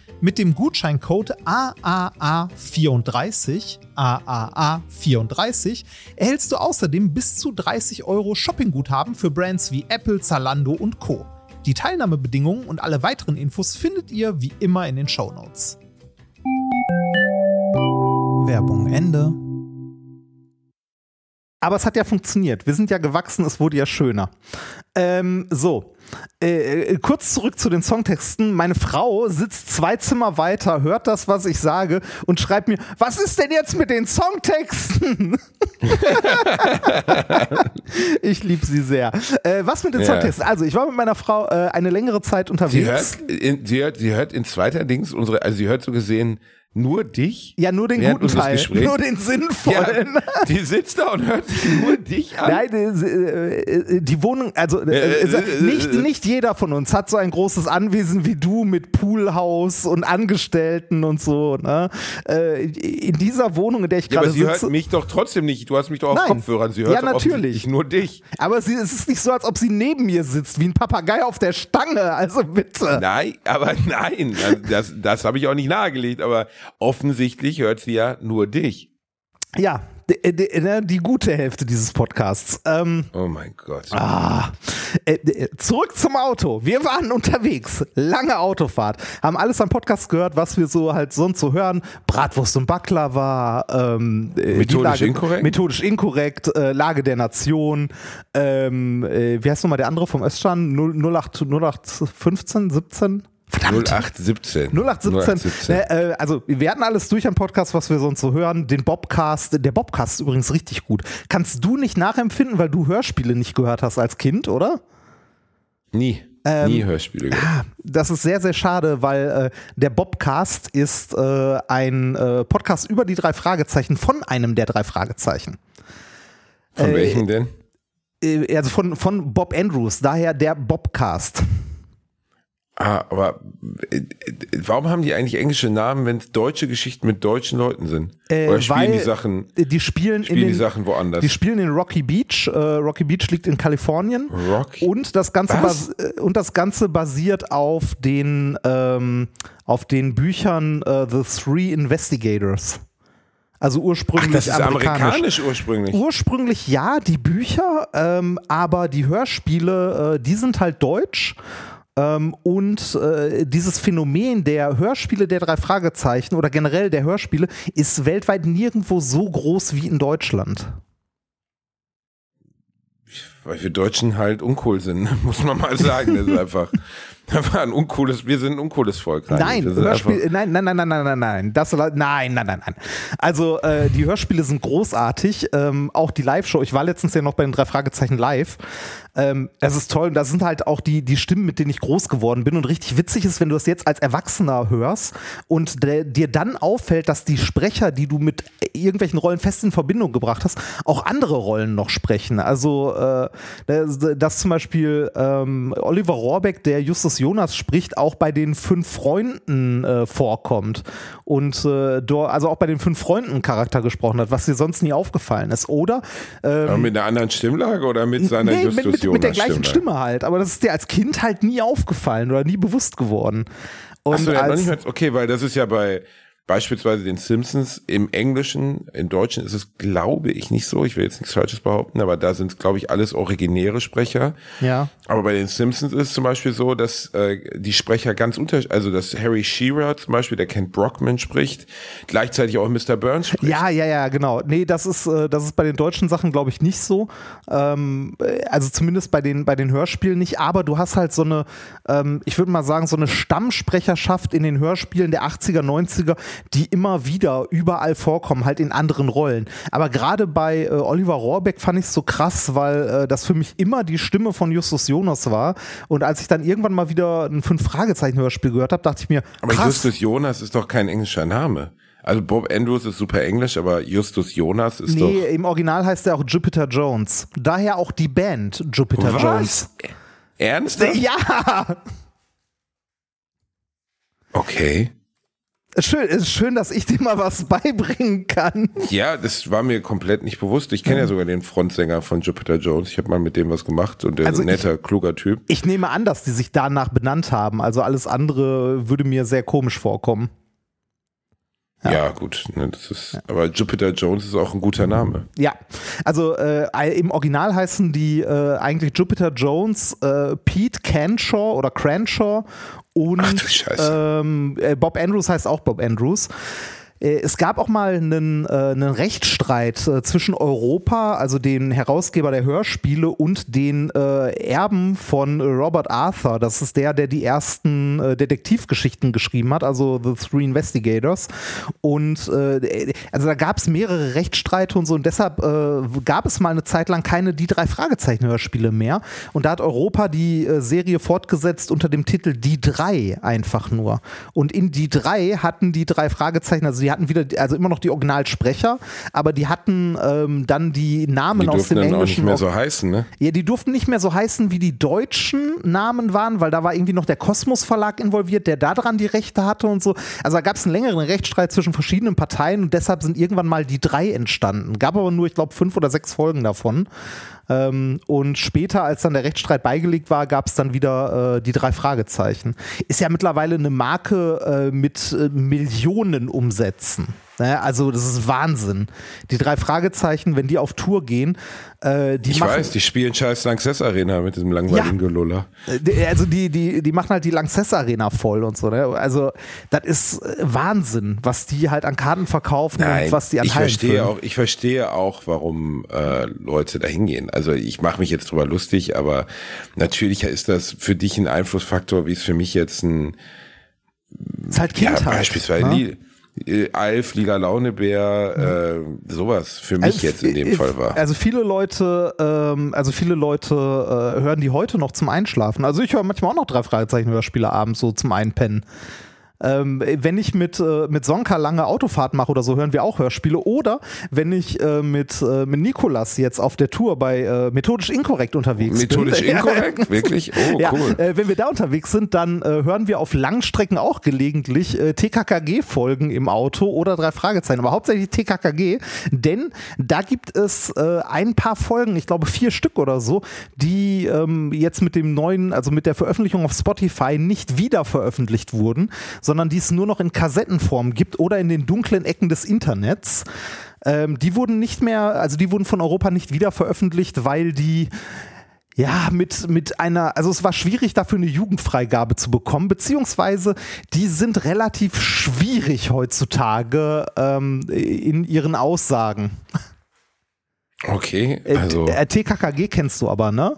Mit dem Gutscheincode AAA34, AAA34, erhältst du außerdem bis zu 30 Euro Shoppingguthaben für Brands wie Apple, Zalando und Co. Die Teilnahmebedingungen und alle weiteren Infos findet ihr wie immer in den Shownotes. Werbung Ende. Aber es hat ja funktioniert. Wir sind ja gewachsen, es wurde ja schöner. Ähm, so. Äh, äh, kurz zurück zu den Songtexten. Meine Frau sitzt zwei Zimmer weiter, hört das, was ich sage und schreibt mir, was ist denn jetzt mit den Songtexten? ich liebe sie sehr. Äh, was mit den Ja. Songtexten? Also, ich war mit meiner Frau äh, eine längere Zeit Sie unterwegs. hört, in, sie, hört, sie hört in zweiter Dings unsere, also sie hört so gesehen nur dich. ja, nur den guten Teil, Gesprächs. nur den sinnvollen. Ja, die sitzt da und hört sich nur dich an. Nein, äh, äh, die Wohnung, also äh, Äh, äh, äh, nicht, äh. nicht jeder von uns hat so ein großes Anwesen wie du mit Poolhaus und Angestellten und so. Ne? Äh, in dieser Wohnung, in der ich Ja, aber gerade sie hört sitze. mich doch trotzdem nicht. Du hast mich doch auf Nein. Kopfhörern. Sie hört Ja, natürlich. nur dich. Aber sie, es ist nicht so, als ob sie neben mir sitzt, wie ein Papagei auf der Stange. Also bitte. Nein, aber nein, das, das, das habe ich auch nicht nahegelegt. Aber offensichtlich hört sie ja nur dich. Ja, die, die, ne, die gute Hälfte dieses Podcasts. Ähm, Oh mein Gott. Ah, äh, äh, zurück zum Auto. Wir waren unterwegs, lange Autofahrt, haben alles am Podcast gehört, was wir so halt sonst so hören. Bratwurst und Baklava, ähm, äh, Methodisch Lage, inkorrekt? Methodisch inkorrekt, äh, Lage der Nation, ähm, äh, wie heißt nochmal der andere vom Östern? 0, 08, 0815, 17? Verdammt. 0817. 0817. Ne, äh, also, wir hatten alles durch am Podcast, was wir sonst so hören. Den Bobcast. Der Bobcast ist übrigens richtig gut. Kannst du nicht nachempfinden, weil du Hörspiele nicht gehört hast als Kind, oder? Nie. Ähm, Nie Hörspiele gehört. Das ist sehr, sehr schade, weil äh, der Bobcast ist äh, ein äh, Podcast über die drei Fragezeichen von einem der drei Fragezeichen. Von äh, welchem denn? Äh, also von, von Bob Andrews, daher der Bobcast. Ah, aber äh, äh, warum haben die eigentlich englische Namen, wenn es deutsche Geschichten mit deutschen Leuten sind? Äh, Oder spielen weil die Sachen, Die spielen, spielen in die den, Sachen woanders? Die spielen in Rocky Beach. Äh, Rocky Beach liegt in Kalifornien. Rocky- Und das Ganze, äh, und das Ganze basiert auf den, ähm, auf den Büchern äh, The Three Investigators. Also ursprünglich Ach, das ist amerikanisch. amerikanisch ursprünglich. Ursprünglich ja, die Bücher, ähm, aber die Hörspiele, äh, die sind halt deutsch. Ähm, und äh, dieses Phänomen der Hörspiele der drei Fragezeichen oder generell der Hörspiele ist weltweit nirgendwo so groß wie in Deutschland. Weil wir Deutschen halt uncool sind, muss man mal sagen. Das ist einfach, einfach ein uncooles, wir sind ein uncooles Volk. Nein, Hörspiel, nein, nein, nein, nein, nein, nein, nein. Das, nein, nein, nein, nein. Also äh, die Hörspiele sind großartig. Ähm, auch die Live-Show. Ich war letztens ja noch bei den drei Fragezeichen live. Ähm, das ist toll. Und das sind halt auch die, die Stimmen, mit denen ich groß geworden bin. Und richtig witzig ist, wenn du das jetzt als Erwachsener hörst und der, dir dann auffällt, dass die Sprecher, die du mit irgendwelchen Rollen fest in Verbindung gebracht hast, auch andere Rollen noch sprechen. Also äh, dass, dass zum Beispiel ähm, Oliver Rohrbeck, der Justus Jonas spricht, auch bei den fünf Freunden äh, vorkommt und äh, also auch bei den fünf Freunden Charakter gesprochen hat, was dir sonst nie aufgefallen ist. Oder ähm, mit einer anderen Stimmlage oder mit seiner nee, Justus mit, mit, mit der gleichen Jonas Stimme halt. Aber das ist dir als Kind halt nie aufgefallen oder nie bewusst geworden. Und Achso, ja, noch als, nicht mal, okay, weil das ist ja bei beispielsweise den Simpsons im Englischen, im Deutschen ist es, glaube ich, nicht so. Ich will jetzt nichts Falsches behaupten, aber da sind, glaube ich, alles originäre Sprecher. ja. Aber bei den Simpsons ist es zum Beispiel so, dass äh, die Sprecher ganz unterschiedlich, also dass Harry Shearer zum Beispiel, der Kent Brockman spricht, gleichzeitig auch Mr. Burns spricht. Ja, ja, ja, genau. Nee, das ist, äh, das ist bei den deutschen Sachen, glaube ich, nicht so. Ähm, äh, also zumindest bei den, bei den Hörspielen nicht. Aber du hast halt so eine, ähm, ich würde mal sagen, so eine Stammsprecherschaft in den Hörspielen der 80er, 90er, die immer wieder überall vorkommen, halt in anderen Rollen. Aber gerade bei äh, Oliver Rohrbeck fand ich es so krass, weil äh, das für mich immer die Stimme von Justus Jonas war. Und als ich dann irgendwann mal wieder ein Fünf-Fragezeichen-Hörspiel gehört habe, dachte ich mir, Aber krass, Justus Jonas ist doch kein englischer Name. Also Bob Andrews ist super englisch, aber Justus Jonas ist Nee, doch. im Original heißt er auch Jupiter Jones. Daher auch die Band Jupiter Jones. Ernsthaft? Ja, Okay. Schön, ist schön, dass ich dir mal was beibringen kann. Ja, das war mir komplett nicht bewusst. Ich kenne ja sogar den Frontsänger von Jupiter Jones. Ich habe mal mit dem was gemacht und der Also ist ein netter, kluger Typ. Ich nehme an, dass die sich danach benannt haben. Also alles andere würde mir sehr komisch vorkommen. Ja, gut. Ne, das ist, aber Jupiter Jones ist auch ein guter Name. Ja, also äh, im Original heißen die äh, eigentlich Jupiter Jones, äh, Pete Canshaw oder Cranshaw und Ach ähm, äh, Bob Andrews heißt auch Bob Andrews. Äh, es gab auch mal einen, äh, einen Rechtsstreit äh, zwischen Europa, also den Herausgeber der Hörspiele, und den äh, Erben von Robert Arthur. Das ist der, der die ersten äh, Detektivgeschichten geschrieben hat, also The Three Investigators. Und äh, also da gab es mehrere Rechtsstreite und so, und deshalb gab es mal eine Zeit lang keine Die drei Fragezeichen-Hörspiele mehr. Und da hat Europa die Serie fortgesetzt unter dem Titel Die drei einfach nur. Und in Die drei hatten die drei Fragezeichen, also die hatten wieder, also immer noch die Originalsprecher, aber die hatten ähm, dann die Namen Die aus durften dem dann auch Englischen. nicht mehr so heißen, ne? ja, die durften nicht mehr so heißen, wie die deutschen Namen waren, weil da war irgendwie noch der Kosmos Verlag involviert, der daran die Rechte hatte und so. Also da gab es einen längeren Rechtsstreit zwischen verschiedenen Parteien und deshalb sind irgendwann mal die drei entstanden. Gab aber nur, ich glaube, fünf oder sechs Folgen davon. Ähm, und später, als dann der Rechtsstreit beigelegt war, gab es dann wieder äh, die drei Fragezeichen. Ist ja mittlerweile eine Marke äh, mit äh, Millionen Umsätzen. Ne? Also das ist Wahnsinn. Die drei Fragezeichen, wenn die auf Tour gehen, äh, die Ich machen, weiß, die spielen scheiß Lanxess Arena mit diesem langweiligen Ja. Geluller. äh, also die, die, die machen halt die Lanxess Arena voll und so. Ne? Also das ist äh, Wahnsinn, was die halt an Karten verkaufen und was die an ich Hallen verstehe füllen. auch, ich verstehe auch, warum äh, Leute da hingehen. Also ich mache mich jetzt drüber lustig, aber natürlich ist das für dich ein Einflussfaktor, wie es für mich jetzt ein ist halt ja, Kindheit. beispielsweise ne? Äh, Alf, Lila Launebär, äh, sowas für mich Also, jetzt in dem äh, Fall war. Also viele Leute, ähm, also viele Leute äh, hören die heute noch zum Einschlafen. Also ich höre manchmal auch noch drei Fragezeichen Hörspiele abends so zum Einpennen. Ähm, wenn ich mit, äh, mit Sonka lange Autofahrt mache oder so, hören wir auch Hörspiele. Oder wenn ich äh, mit, äh, mit Nikolas jetzt auf der Tour bei äh, Methodisch Inkorrekt unterwegs Methodisch bin. inkorrekt? Wirklich? Oh, ja, cool. äh, wenn wir da unterwegs sind, dann äh, hören wir auf Langstrecken auch gelegentlich äh, TKKG-Folgen im Auto oder drei Fragezeichen, aber hauptsächlich TKKG, denn da gibt es äh, ein paar Folgen, ich glaube vier Stück oder so, die ähm, jetzt mit dem neuen, also mit der Veröffentlichung auf Spotify nicht wieder veröffentlicht wurden, sondern die es nur noch in Kassettenform gibt oder in den dunklen Ecken des Internets. Ähm, die wurden nicht mehr, also die wurden von Europa nicht wieder veröffentlicht, weil die ja, mit, mit einer, also es war schwierig dafür eine Jugendfreigabe zu bekommen, beziehungsweise die sind relativ schwierig heutzutage ähm, in ihren Aussagen. Okay, Äh, also äh, TKKG kennst du aber, ne?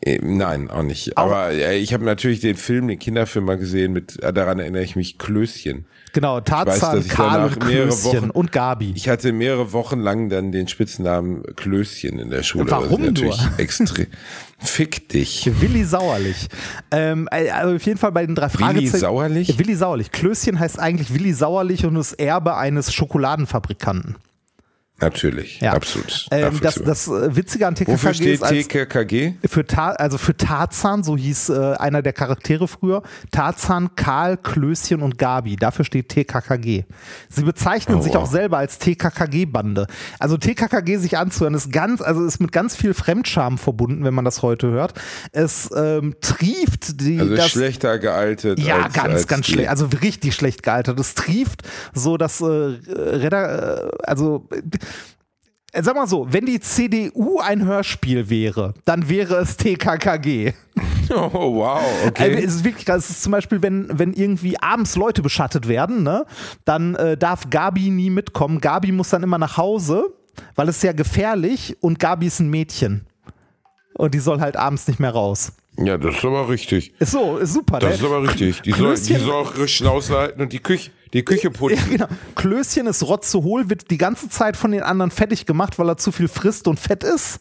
Äh, nein, auch nicht. Aber äh, ich habe natürlich den Film, den Kinderfilm mal gesehen, mit äh, daran erinnere ich mich, Klößchen. Genau, weiß, Tarzan, ich Karl und mehrere Klößchen Wochen- und Gabi. Ich hatte mehrere Wochen lang dann den Spitznamen Klößchen in der Schule. Warum nur? extrem. Fick dich. Willi Sauerlich. Ähm, äh, also auf jeden Fall bei den drei Willi Fragezeichen. Sauerlich? Willi Sauerlich. Klößchen heißt eigentlich Willi Sauerlich und ist Erbe eines Schokoladenfabrikanten. Natürlich, Ja. absolut. Ähm, das, das äh, Witzige an TKKG Wofür steht ist TKKG? für Ta also für Tarzan, so hieß äh, einer der Charaktere früher, Tarzan, Karl, Klößchen und Gabi. Dafür steht TKKG. Sie bezeichnen Oh, sich wow. auch selber als TKKG-Bande. Also TKKG sich anzuhören, ist ganz, also ist mit ganz viel Fremdscham verbunden, wenn man das heute hört. Es ähm, trieft die. Also das, schlechter gealtet. ja, als, ganz, als ganz schlecht. Also richtig schlecht gealtert. Es trieft so, dass äh, Redder, äh, also sag mal so, wenn die CDU ein Hörspiel wäre, dann wäre es TKKG. Oh, wow, Also okay. es ist wirklich krass. Es ist zum Beispiel, wenn, wenn irgendwie abends Leute beschattet werden, ne, dann äh, darf Gabi nie mitkommen. Gabi muss dann immer nach Hause, weil es ist ja gefährlich und Gabi ist ein Mädchen. Und die soll halt abends nicht mehr raus. Ja, das ist aber richtig. Ist so, ist super. Das ne? ist aber richtig. Die soll, die soll auch ihre Schnauze halten und die Küche, die Küche Ja, putzen. genau. Klößchen ist rotzehohl, wird die ganze Zeit von den anderen fertig gemacht, weil er zu viel frisst und fett ist.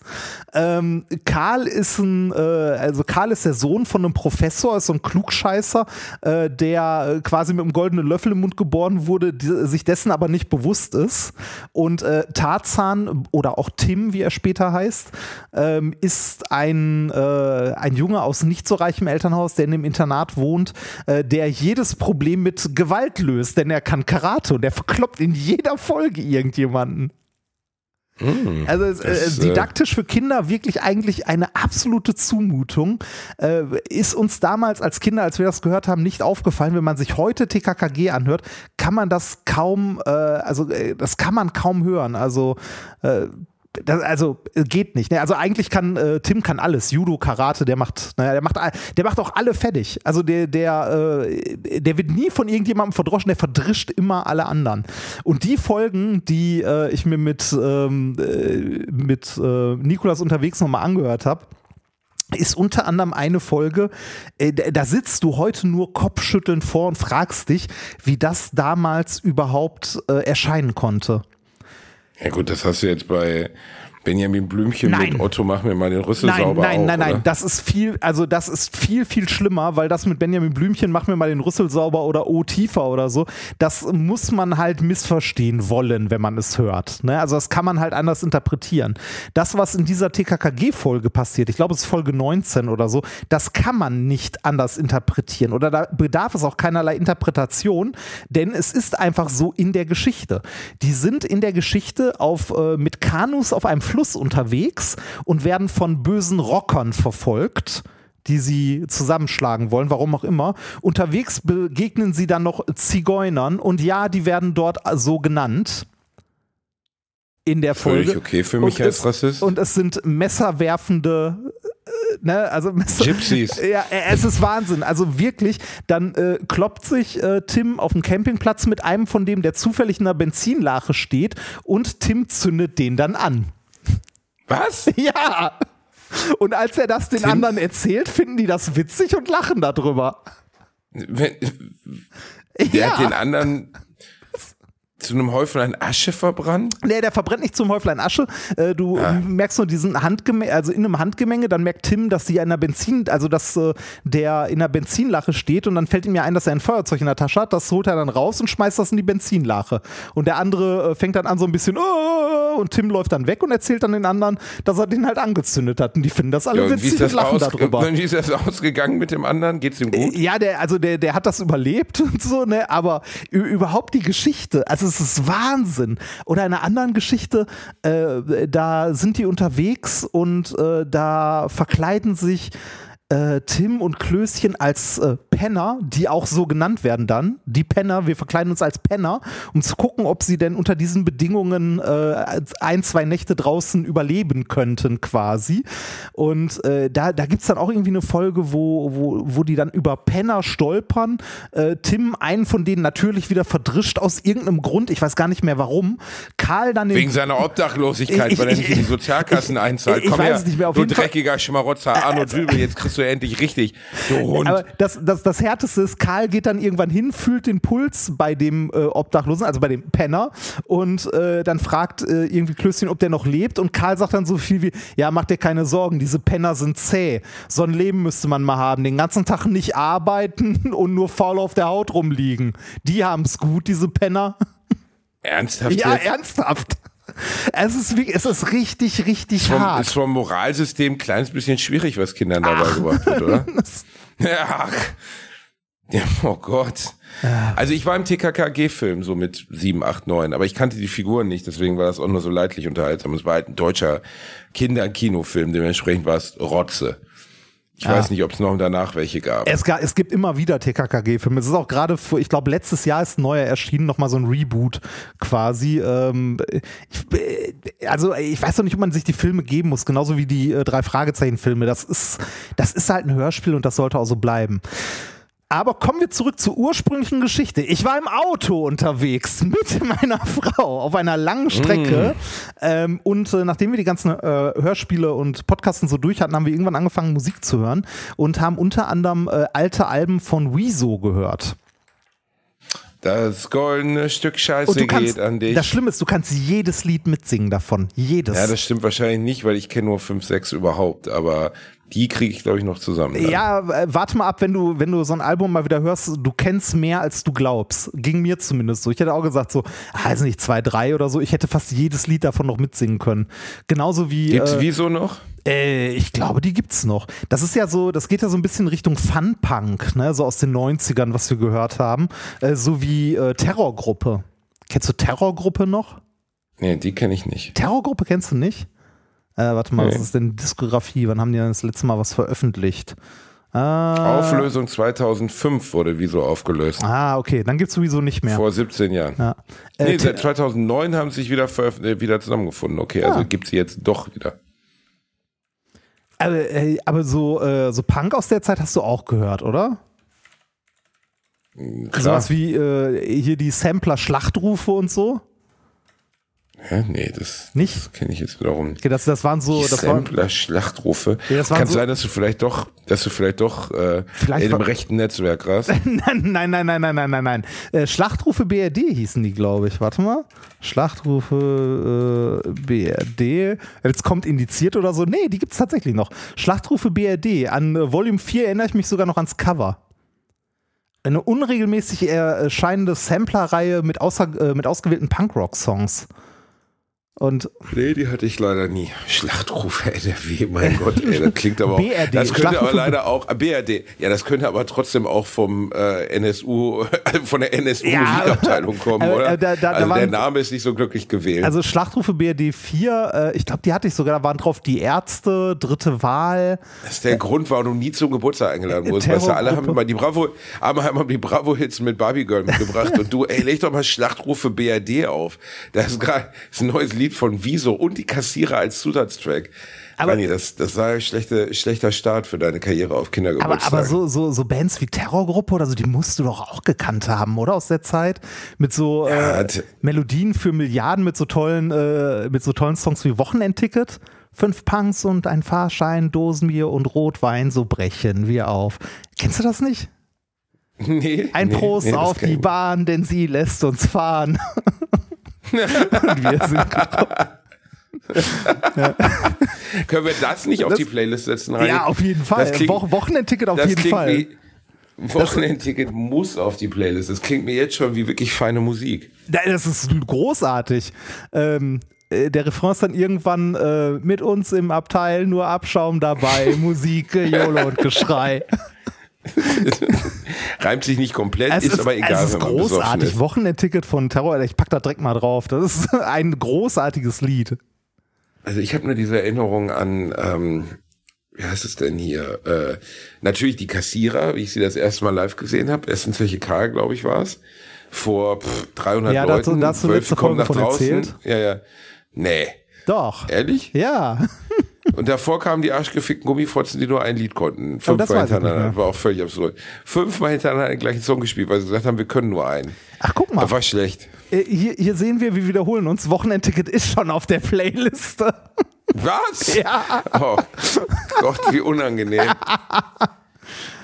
Ähm, Karl ist ein, äh, also Karl ist der Sohn von einem Professor, ist so ein Klugscheißer, äh, der äh, quasi mit einem goldenen Löffel im Mund geboren wurde, die, sich dessen aber nicht bewusst ist. Und äh, Tarzan oder auch Tim, wie er später heißt, ähm, ist ein, äh, ein Junge aus nicht so reichem Elternhaus, der in dem Internat wohnt, äh, der jedes Problem mit Gewalt löst, denn er kann Karate und er verkloppt in jeder Folge irgendjemanden. Also es, das, äh, äh, didaktisch für Kinder wirklich eigentlich eine absolute Zumutung. Äh, ist uns damals als Kinder, als wir das gehört haben, nicht aufgefallen. Wenn man sich heute TKKG anhört, kann man das kaum, äh, also äh, das kann man kaum hören. Also äh, das, also äh, geht nicht. Ne? Also eigentlich kann äh, Tim kann alles. Judo, Karate, der macht, naja, der macht, der macht auch alle fertig. Also der, der, äh, der wird nie von irgendjemandem verdroschen. Der verdrischt immer alle anderen. Und die Folgen, die äh, ich mir mit ähm, äh, mit äh, Nikolas unterwegs nochmal angehört habe ist unter anderem eine Folge, äh, da sitzt du heute nur kopfschüttelnd vor und fragst dich, wie das damals überhaupt äh, erscheinen konnte. Ja gut, das hast du jetzt bei Benjamin Blümchen Nein. mit Otto, mach mir mal den Rüssel Nein, sauber nein, auf, nein, nein, oder? das ist viel, also das ist viel, viel schlimmer, weil das mit Benjamin Blümchen, mach mir mal den Rüssel sauber oder O tiefer oder so, das muss man halt missverstehen wollen, wenn man es hört. Ne? Also das kann man halt anders interpretieren. Das, was in dieser TKKG-Folge passiert, ich glaube, es ist Folge 19 oder so, das kann man nicht anders interpretieren oder da bedarf es auch keinerlei Interpretation, denn es ist einfach so in der Geschichte. Die sind in der Geschichte auf, äh, mit Kanus auf einem Fluss unterwegs und werden von bösen Rockern verfolgt die sie zusammenschlagen wollen, warum auch immer. Unterwegs begegnen sie dann noch Zigeunern und ja, die werden dort so genannt in der Völlig Folge. okay für mich Und als es- Rassist. Und es sind messerwerfende, äh, ne, also Gypsies. Ja, äh, es ist Wahnsinn. Also wirklich, dann äh, kloppt sich äh, Tim auf dem Campingplatz mit einem von dem, der zufällig in einer Benzinlache steht und Tim zündet den dann an. Was? Ja. Und als er das den Tim- anderen erzählt, finden die das witzig und lachen darüber. Wenn, der hat den anderen zu einem Häuflein Asche verbrannt? Nee, der verbrennt nicht zum Häuflein Asche. Äh, du Ah. merkst nur diesen Handgemenge, also in einem Handgemenge, dann merkt Tim, dass sie in einer Benzin, also dass äh, der in einer Benzinlache steht und dann fällt ihm ja ein, dass er ein Feuerzeug in der Tasche hat. Das holt er dann raus und schmeißt das in die Benzinlache. Und der andere äh, fängt dann an so ein bisschen "Oh", und Tim läuft dann weg und erzählt dann den anderen, dass er den halt angezündet hat. Und die finden das alle Ja, witzig und lachen darüber. und wie ist das ausgegangen mit dem anderen? Geht's ihm gut? Ja, der, also der, der hat das überlebt und so, ne? Aber überhaupt die Geschichte, also es ist Wahnsinn. Oder in einer anderen Geschichte, äh, da sind die unterwegs und äh, da verkleiden sich äh, Tim und Klößchen als äh, Penner, die auch so genannt werden dann. Die Penner, wir verkleiden uns als Penner, um zu gucken, ob sie denn unter diesen Bedingungen äh, ein, zwei Nächte draußen überleben könnten quasi. Und äh, da, da gibt es dann auch irgendwie eine Folge, wo, wo, wo die dann über Penner stolpern. Äh, Tim einen von denen natürlich wieder verdrischt aus irgendeinem Grund, ich weiß gar nicht mehr warum. Karl dann Wegen seiner Obdachlosigkeit, Ich- weil er ich- nicht in die Sozialkassen ich- einzahlt. ich Komm weiß her, nicht mehr, auf du jeden Fall- dreckiger Schmarotzer, Arno Dübel, jetzt kriegst du endlich richtig, du Hund. Aber das, das, das Härteste ist, Karl geht dann irgendwann hin, fühlt den Puls bei dem äh, Obdachlosen, also bei dem Penner, und äh, dann fragt äh, irgendwie Klößchen, ob der noch lebt. Und Karl sagt dann so viel wie: Ja, mach dir keine Sorgen, diese Penner sind zäh. So ein Leben müsste man mal haben. Den ganzen Tag nicht arbeiten und nur faul auf der Haut rumliegen. Die haben's gut, diese Penner. Ernsthaft Ja, jetzt? ernsthaft. Es ist, es ist richtig, richtig Vom, hart. ist vom Moralsystem ein kleines bisschen schwierig, was Kindern dabei gebracht wird, oder? ja. ja, oh Gott. Also ich war im TKKG-Film so mit 7, 8, 9, aber ich kannte die Figuren nicht, deswegen war das auch nur so leidlich unterhaltsam. Es war halt ein deutscher Kinder-Kinofilm, dementsprechend war es Rotze. Ich weiß nicht, ob es noch danach welche gab. Es, ga- es gibt immer wieder TKKG-Filme. Es ist auch gerade, vor- ich glaube, letztes Jahr ist ein neuer erschienen, nochmal so ein Reboot quasi. Ähm, ich, äh, also ich weiß noch nicht, ob man sich die Filme geben muss, genauso wie die äh, drei Fragezeichen-Filme. Das ist, das ist halt ein Hörspiel und das sollte auch so bleiben. Aber kommen wir zurück zur ursprünglichen Geschichte. Ich war im Auto unterwegs mit meiner Frau auf einer langen Strecke. Ähm, und äh, nachdem wir die ganzen äh, Hörspiele und Podcasten so durch hatten, haben wir irgendwann angefangen, Musik zu hören und haben unter anderem äh, alte Alben von Wieso gehört. Das goldene Stück Scheiße kannst, geht an dich. das Schlimme ist, du kannst jedes Lied mitsingen davon. Jedes. ja, das stimmt wahrscheinlich nicht, weil ich kenne nur 5, 6 überhaupt, aber die kriege ich, glaube ich, noch zusammen. dann. Ja, äh, warte mal ab, wenn du, wenn du so ein Album mal wieder hörst, du kennst mehr, als du glaubst. Ging mir zumindest so. Ich hätte auch gesagt, so, ah, weiß nicht, zwei, drei oder so. Ich hätte fast jedes Lied davon noch mitsingen können. Genauso wie. Gibt's äh, Wieso noch? Äh, ich glaube, die gibt's noch. Das ist ja so, das geht ja so ein bisschen Richtung Fun-Punk, ne? so aus den 90ern, was wir gehört haben. Äh, so wie äh, Terrorgruppe. Kennst du Terrorgruppe noch? Nee, die kenne ich nicht. Terrorgruppe kennst du nicht? Äh, warte mal, Nee. was ist denn Diskografie? Wann haben die denn das letzte Mal was veröffentlicht? Ah, Auflösung 2005 wurde Wieso aufgelöst. ah, okay, dann gibt es sowieso nicht mehr. Vor 17 Jahren. Ja. Nee, Äh, seit 2009 haben sie sich wieder, äh, wieder zusammengefunden. Okay, also Ah. gibt sie jetzt doch wieder. Aber, äh, aber so, äh, so Punk aus der Zeit hast du auch gehört, oder? Klar. Sowas wie äh, hier die Sampler-Schlachtrufe und so? Hä? Nee, das, Nicht? das kenne ich jetzt wiederum nicht. Okay, das, das waren so, Die das waren, Sampler, Schlachtrufe. Ja, das Kann so- sein, dass du vielleicht doch, dass du vielleicht doch äh, Vielleicht in dem rechten Netzwerk warst. nein, nein, nein, nein, nein, nein, nein, nein. Äh, Schlachtrufe BRD hießen die, glaube ich. Warte mal. Schlachtrufe äh, BRD. Jetzt kommt indiziert oder so. Nee, die gibt es tatsächlich noch. Schlachtrufe BRD. An äh, Volume 4 erinnere ich mich sogar noch ans Cover. Eine unregelmäßig erscheinende Sampler-Reihe mit, außer, äh, mit ausgewählten Punkrock-Songs. Und Nee, die hatte ich leider nie. Schlachtrufe NRW, mein Gott, ey, das klingt aber auch. BRD, das könnte aber leider auch, BRD, ja, das könnte aber trotzdem auch vom äh, NSU, von der Ja, NSU-Musikabteilung kommen, aber, oder? äh, da- da- da also der waren- Name ist nicht so glücklich gewählt. Also Schlachtrufe BRD 4, äh, ich glaube, die hatte ich sogar, da waren drauf die Ärzte, dritte Wahl. das ist der Grund, warum du nie zum Geburtstag eingeladen Äh, wurdest. Weißt du, alle haben immer die Bravo, haben haben die Bravo-Hits mit Barbie Girl mitgebracht und du, ey, leg doch mal Schlachtrufe BRD auf. Das ist gerade das ist ein neues Lied von Wieso und die Kassierer als Zusatztrack. Aber- Aber das, das war ein schlechte, schlechter Start für deine Karriere auf Aber, Kindergeburtstag. aber so, so, so Bands wie Terrorgruppe oder so, die musst du doch auch gekannt haben, oder? Aus der Zeit? Mit so Ja, äh, Melodien für Milliarden, mit so tollen, äh, mit so tollen Songs wie Wochenendticket. Fünf Punks und ein Fahrschein, Dosenbier und Rotwein, so brechen wir auf. Kennst du das nicht? nee, Ein Prost nee, auf die Bahn, denn sie lässt uns fahren. und wir sind nicht. Können wir das nicht auf Das- die Playlist setzen? Reini? Ja, auf jeden Fall. Das klingt- Wo Wochenendticket auf das jeden Fall. Wie, Wochenendticket muss auf die Playlist. Das klingt mir jetzt schon wie wirklich feine Musik. Ja, Das ist großartig. Ähm, äh, der Refrain ist dann irgendwann äh, mit uns im Abteil, nur Abschaum dabei, Musik, Jolo und Geschrei. Reimt sich nicht komplett, Es ist, aber egal, es ist großartig. ist. Wochenendticket von Terror, ich pack da direkt mal drauf. Das ist ein großartiges Lied. Also ich habe nur diese Erinnerung an, ähm, wie heißt es denn hier? Äh, natürlich die Kassierer, wie ich sie das erste Mal live gesehen habe. Essenskirche Karl, glaube ich, war es. Vor pff, 300 Ja, dazu- Leuten. dazu Wölfe letzte kommen Folge von erzählt. Ja, ja. Nee. Doch. Ehrlich? Ja. Und davor kamen die arschgefickten Gummifotzen, die nur ein Lied konnten. Fünfmal hintereinander. Das war auch völlig absurd. Fünfmal hintereinander den gleichen Song gespielt, weil sie gesagt haben, wir können nur einen. Ach, guck mal. Das war schlecht. Äh, Hier, hier sehen wir, wir wiederholen uns. Wochenendticket ist schon auf der Playliste. Was? Ja. Oh Gott, wie unangenehm.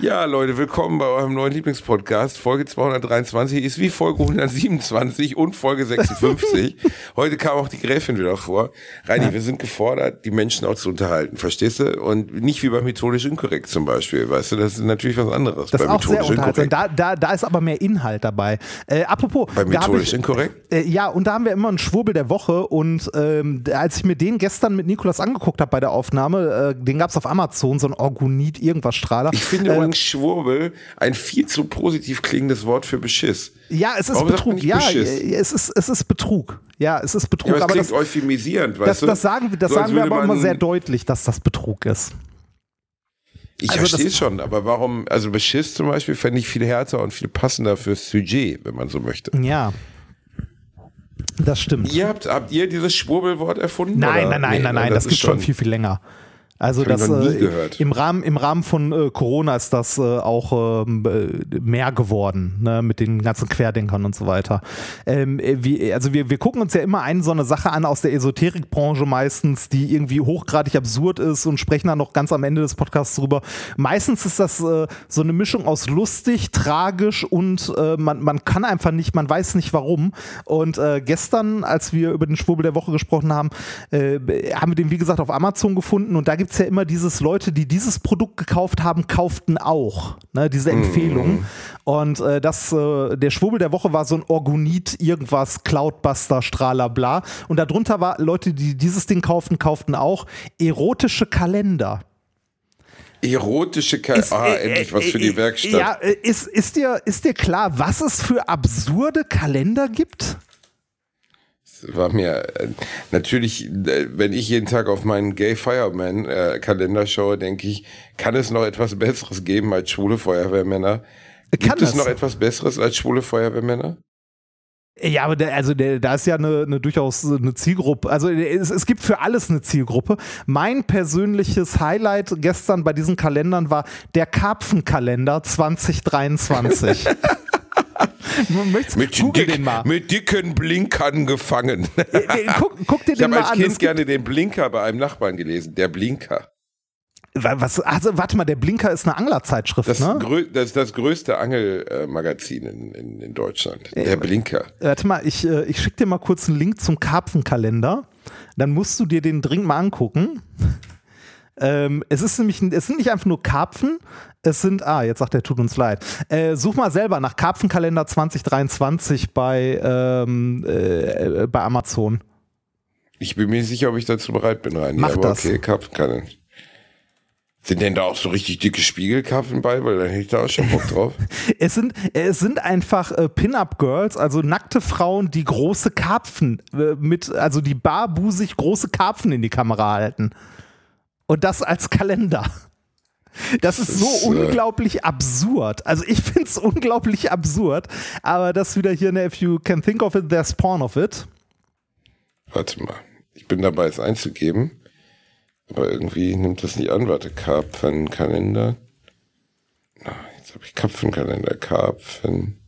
Ja, Leute, willkommen bei eurem neuen Lieblingspodcast. Folge 223 ist wie Folge 127 und Folge 56. Heute kam auch die Gräfin wieder vor. Reini, wir sind gefordert, die Menschen auch zu unterhalten, verstehst du? Und nicht wie bei methodisch inkorrekt zum Beispiel, weißt du? Das ist natürlich was anderes. Das bei ist auch sehr unterhaltsam. inkorrekt. Da, da, da ist aber mehr Inhalt dabei. Äh, apropos. Bei methodisch ich- inkorrekt? Äh, ja, und da haben wir immer einen Schwurbel der Woche. Und ähm, als ich mir den gestern mit Nikolas angeguckt habe bei der Aufnahme, äh, den gab es auf Amazon, so ein Orgonit, irgendwas Strahler. Ich finde übrigens Schwurbel ein viel zu positiv klingendes Wort für Beschiss. ja, es ist Warum Betrug. Ja, es ist, es ist Betrug. Ja, es ist Betrug. Ja, aber aber klingt das, euphemisierend, weißt das, du? das sagen, wir- das So, sagen wir aber immer sehr deutlich, dass das Betrug ist. Ich Also das- verstehe es schon, aber warum, also Beschiss zum Beispiel fände ich viel härter und viel passender fürs Sujet, wenn man so möchte. Ja. Das stimmt. Ihr habt, habt ihr dieses Schwurbelwort erfunden? Nein, nein, nein, Nee, nein, nein, das, ist gibt schon viel, viel länger. Also Das das, äh, gehört. im Rahmen im Rahmen von äh, Corona ist das äh, auch ähm, äh, mehr geworden ne, mit den ganzen Querdenkern und so weiter. Ähm, äh, wie, also wir, wir gucken uns ja immer eine so eine Sache an aus der Esoterikbranche meistens, die irgendwie hochgradig absurd ist und sprechen dann noch ganz am Ende des Podcasts drüber. Meistens ist das äh, so eine Mischung aus lustig, tragisch und man, man kann einfach nicht, man weiß nicht warum. Und gestern, als wir über den Schwurbel der Woche gesprochen haben, haben wir den wie gesagt auf Amazon gefunden und da gibt es ja immer dieses Leute, die dieses Produkt gekauft haben, kauften auch, ne, diese Empfehlung. Und äh, das, äh, der Schwurbel der Woche war so ein Orgonit, irgendwas, Cloudbuster, Strahler, bla. Und darunter war Leute, die dieses Ding kauften, kauften auch erotische Kalender. Erotische Ka Ist, Ah, äh, endlich was äh, für die äh, Werkstatt. Ja, äh, ist, ist, dir, ist dir klar, was es für absurde Kalender gibt? War mir äh, natürlich, äh, wenn ich jeden Tag auf meinen Gay Fireman äh, Kalender schaue, denke ich, kann es noch etwas Besseres geben als schwule Feuerwehrmänner? Gibt Kann es es? noch etwas Besseres als schwule Feuerwehrmänner? Ja, aber der, also der, da ist ja eine, eine durchaus eine Zielgruppe. Also es, es gibt für alles eine Zielgruppe. Mein persönliches Highlight gestern bei diesen Kalendern war der Karpfenkalender 2023. Mit, dick, mit dicken Blinkern gefangen. Äh, Guck, guck dir Ich den habe mal als an. Kind Es gibt, gerne den Blinker bei einem Nachbarn gelesen. Der Blinker. was, also, warte mal, der Blinker ist eine Anglerzeitschrift, Das, ne? das ist das größte Angelmagazin in, in, in Deutschland. Äh, Der Blinker. Warte mal, ich, äh, ich schicke dir mal kurz einen Link zum Karpfenkalender. Dann musst du dir den dringend mal angucken. Ähm, es ist nämlich, es sind nicht einfach nur Karpfen, es sind, ah, jetzt sagt er, tut uns leid. Äh, such mal selber nach Karpfenkalender 2023 bei, ähm, äh, bei Amazon. Ich bin mir nicht sicher, ob ich dazu bereit bin, rein. Mach aber das. okay, Karpfenkannen. Sind denn da auch so richtig dicke Spiegelkarpfen bei? Weil dann hätte ich da auch schon Bock drauf. Es sind, es sind einfach äh, Pin-Up-Girls, also nackte Frauen, die große Karpfen äh, mit, also die barbusig große Karpfen in die Kamera halten. Und das als Kalender. Das ist so ist, äh, unglaublich absurd. Also ich finde es unglaublich absurd, aber das wieder hier, ne, if you can think of it, there's porn of it. Warte mal. Ich bin dabei, es einzugeben. Aber irgendwie nimmt das nicht an. Warte, Karpfenkalender. Na, jetzt habe ich Karpfenkalender. Karpfen.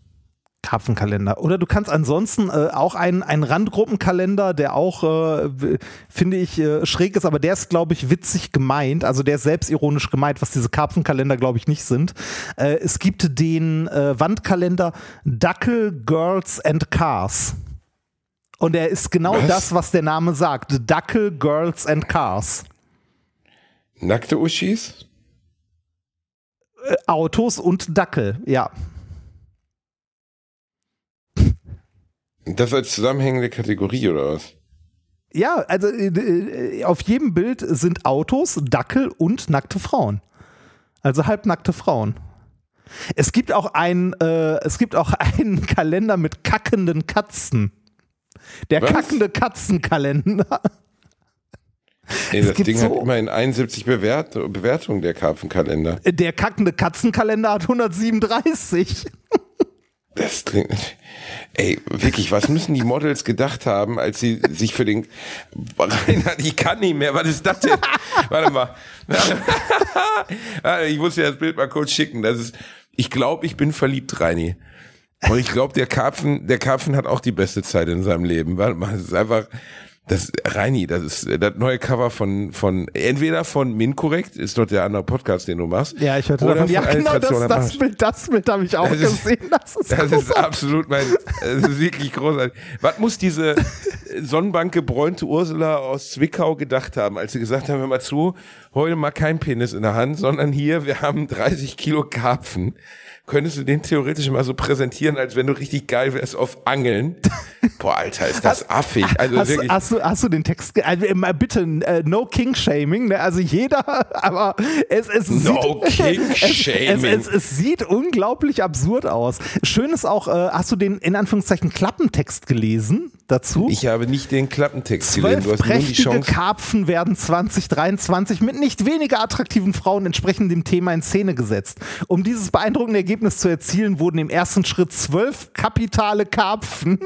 Karpfenkalender. Oder du kannst ansonsten äh, auch einen, einen Randgruppenkalender, der auch, äh, finde ich, äh, schräg ist, aber der ist, glaube ich, witzig gemeint. Also der ist selbstironisch gemeint, was diese Karpfenkalender, glaube ich, nicht sind. Äh, es gibt den äh, Wandkalender Dackel, Girls and Cars. Und er ist genau Was? das, was der Name sagt. Dackel, Girls and Cars. Nackte Uschis? Äh, Autos und Dackel, ja. Das als zusammenhängende Kategorie oder was? Ja, also äh, äh, auf jedem Bild sind Autos, Dackel und nackte Frauen. Also halbnackte Frauen. Es gibt auch ein, äh, es gibt auch einen Kalender mit kackenden Katzen. Der Was? kackende Katzenkalender. Es das Ding so- hat immerhin 71 Bewert Bewertungen, der Karpfenkalender. Der kackende Katzenkalender hat 137. Das klingt. Ey, wirklich, was müssen die Models gedacht haben, als sie sich für den. Reinhard, ich kann nicht mehr, was ist das denn? Warte mal. Ich muss dir das Bild mal kurz schicken. Das ist. Ich glaube, ich bin verliebt, Reini. Und ich glaube, der Karpfen, der Karpfen hat auch die beste Zeit in seinem Leben. Warte mal, das ist einfach. Das, Reini, das ist äh, das neue Cover von, von, entweder von Minkorrekt, ist dort der andere Podcast, den du machst. Ja, ich hörte davon. Ja, genau, das, das. Bild, das Bild habe ich auch Das ist- gesehen. Das ist, Das ist absolut mein, das ist wirklich großartig. Was muss diese sonnenbankgebräunte Ursula aus Zwickau gedacht haben, als sie gesagt haben, hör mal zu, heute mal kein Penis in der Hand, sondern hier, wir haben 30 Kilo Karpfen. Könntest du den theoretisch mal so präsentieren, als wenn du richtig geil wärst auf Angeln? Boah, Alter, ist das affig. Also hast, wirklich. hast, du, hast du den Text, also, äh, bitte, äh, no King-Shaming, ne? also jeder, aber es, es No sieht, King-Shaming. Es, es, es, sieht unglaublich absurd aus. Schön ist auch, äh, hast du den in Anführungszeichen Klappentext gelesen dazu? Ich habe nicht den Klappentext gelesen. Zwölf Du hast nun die prächtige Chance. Karpfen werden 2023 mit nicht weniger attraktiven Frauen entsprechend dem Thema in Szene gesetzt. Um dieses beeindruckende Ergebnis zu erzielen, wurden im ersten Schritt zwölf kapitale Karpfen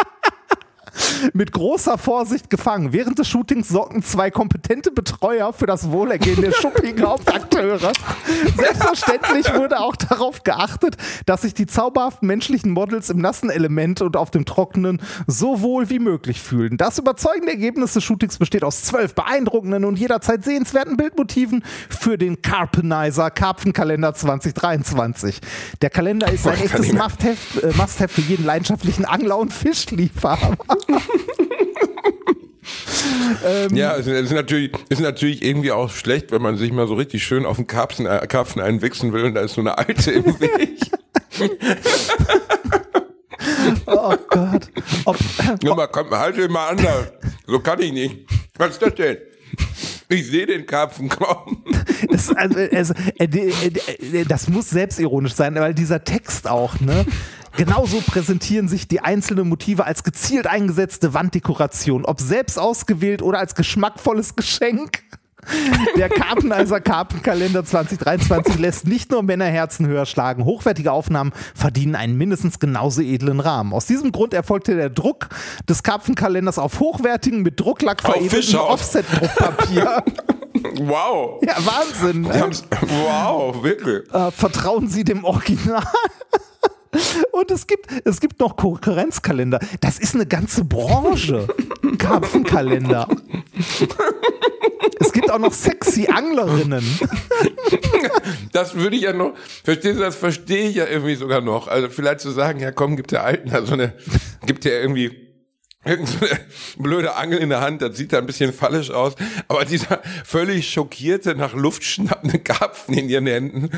mit großer Vorsicht gefangen. Während des Shootings sorgten zwei kompetente Betreuer für das Wohlergehen der schuppigen Hauptakteure. Selbstverständlich wurde auch darauf geachtet, dass sich die zauberhaften menschlichen Models im nassen Element und auf dem Trockenen so wohl wie möglich fühlen. Das überzeugende Ergebnis des Shootings besteht aus zwölf beeindruckenden und jederzeit sehenswerten Bildmotiven für den Carpenizer Karpfenkalender 2023. Der Kalender ist ein Oh, kann echtes Must-Have äh, Must-Have für jeden leidenschaftlichen Angler und Fischliebhaber. Ja, es ist natürlich, ist natürlich irgendwie auch schlecht, wenn man sich mal so richtig schön auf den Karpfen, äh, Karpfen einwichsen will und da ist so eine alte im Weg. Oh Gott. Ob, Ja, mal, komm, halt den mal anders. So kann ich nicht. Was ist das denn? Ich sehe den Karpfen kommen. Das, also, also, äh, äh, äh, das muss selbstironisch sein, weil dieser Text auch, ne? Genauso präsentieren sich die einzelnen Motive als gezielt eingesetzte Wanddekoration, ob selbst ausgewählt oder als geschmackvolles Geschenk. Der Karpeneiser Karpenkalender 2023 lässt nicht nur Männerherzen höher schlagen. Hochwertige Aufnahmen verdienen einen mindestens genauso edlen Rahmen. Aus diesem Grund erfolgte der Druck des Karpenkalenders auf hochwertigen, mit Drucklack veredelten. Offset-Druckpapier. Wow. ja, Wahnsinn. Ne? wow, wirklich. Äh, vertrauen Sie dem Original. Und es gibt, es gibt noch Konkurrenzkalender. Das ist eine ganze Branche. Karpfenkalender. Es gibt auch noch sexy Anglerinnen. Das würde ich ja noch, verstehst du, das verstehe ich ja irgendwie sogar noch. Also vielleicht zu sagen, ja komm, gibt der Alten da so eine, gibt der irgendwie irgend so eine blöde Angel in der Hand, das sieht da ein bisschen fallisch aus. Aber dieser völlig schockierte, nach Luft schnappende Karpfen in ihren Händen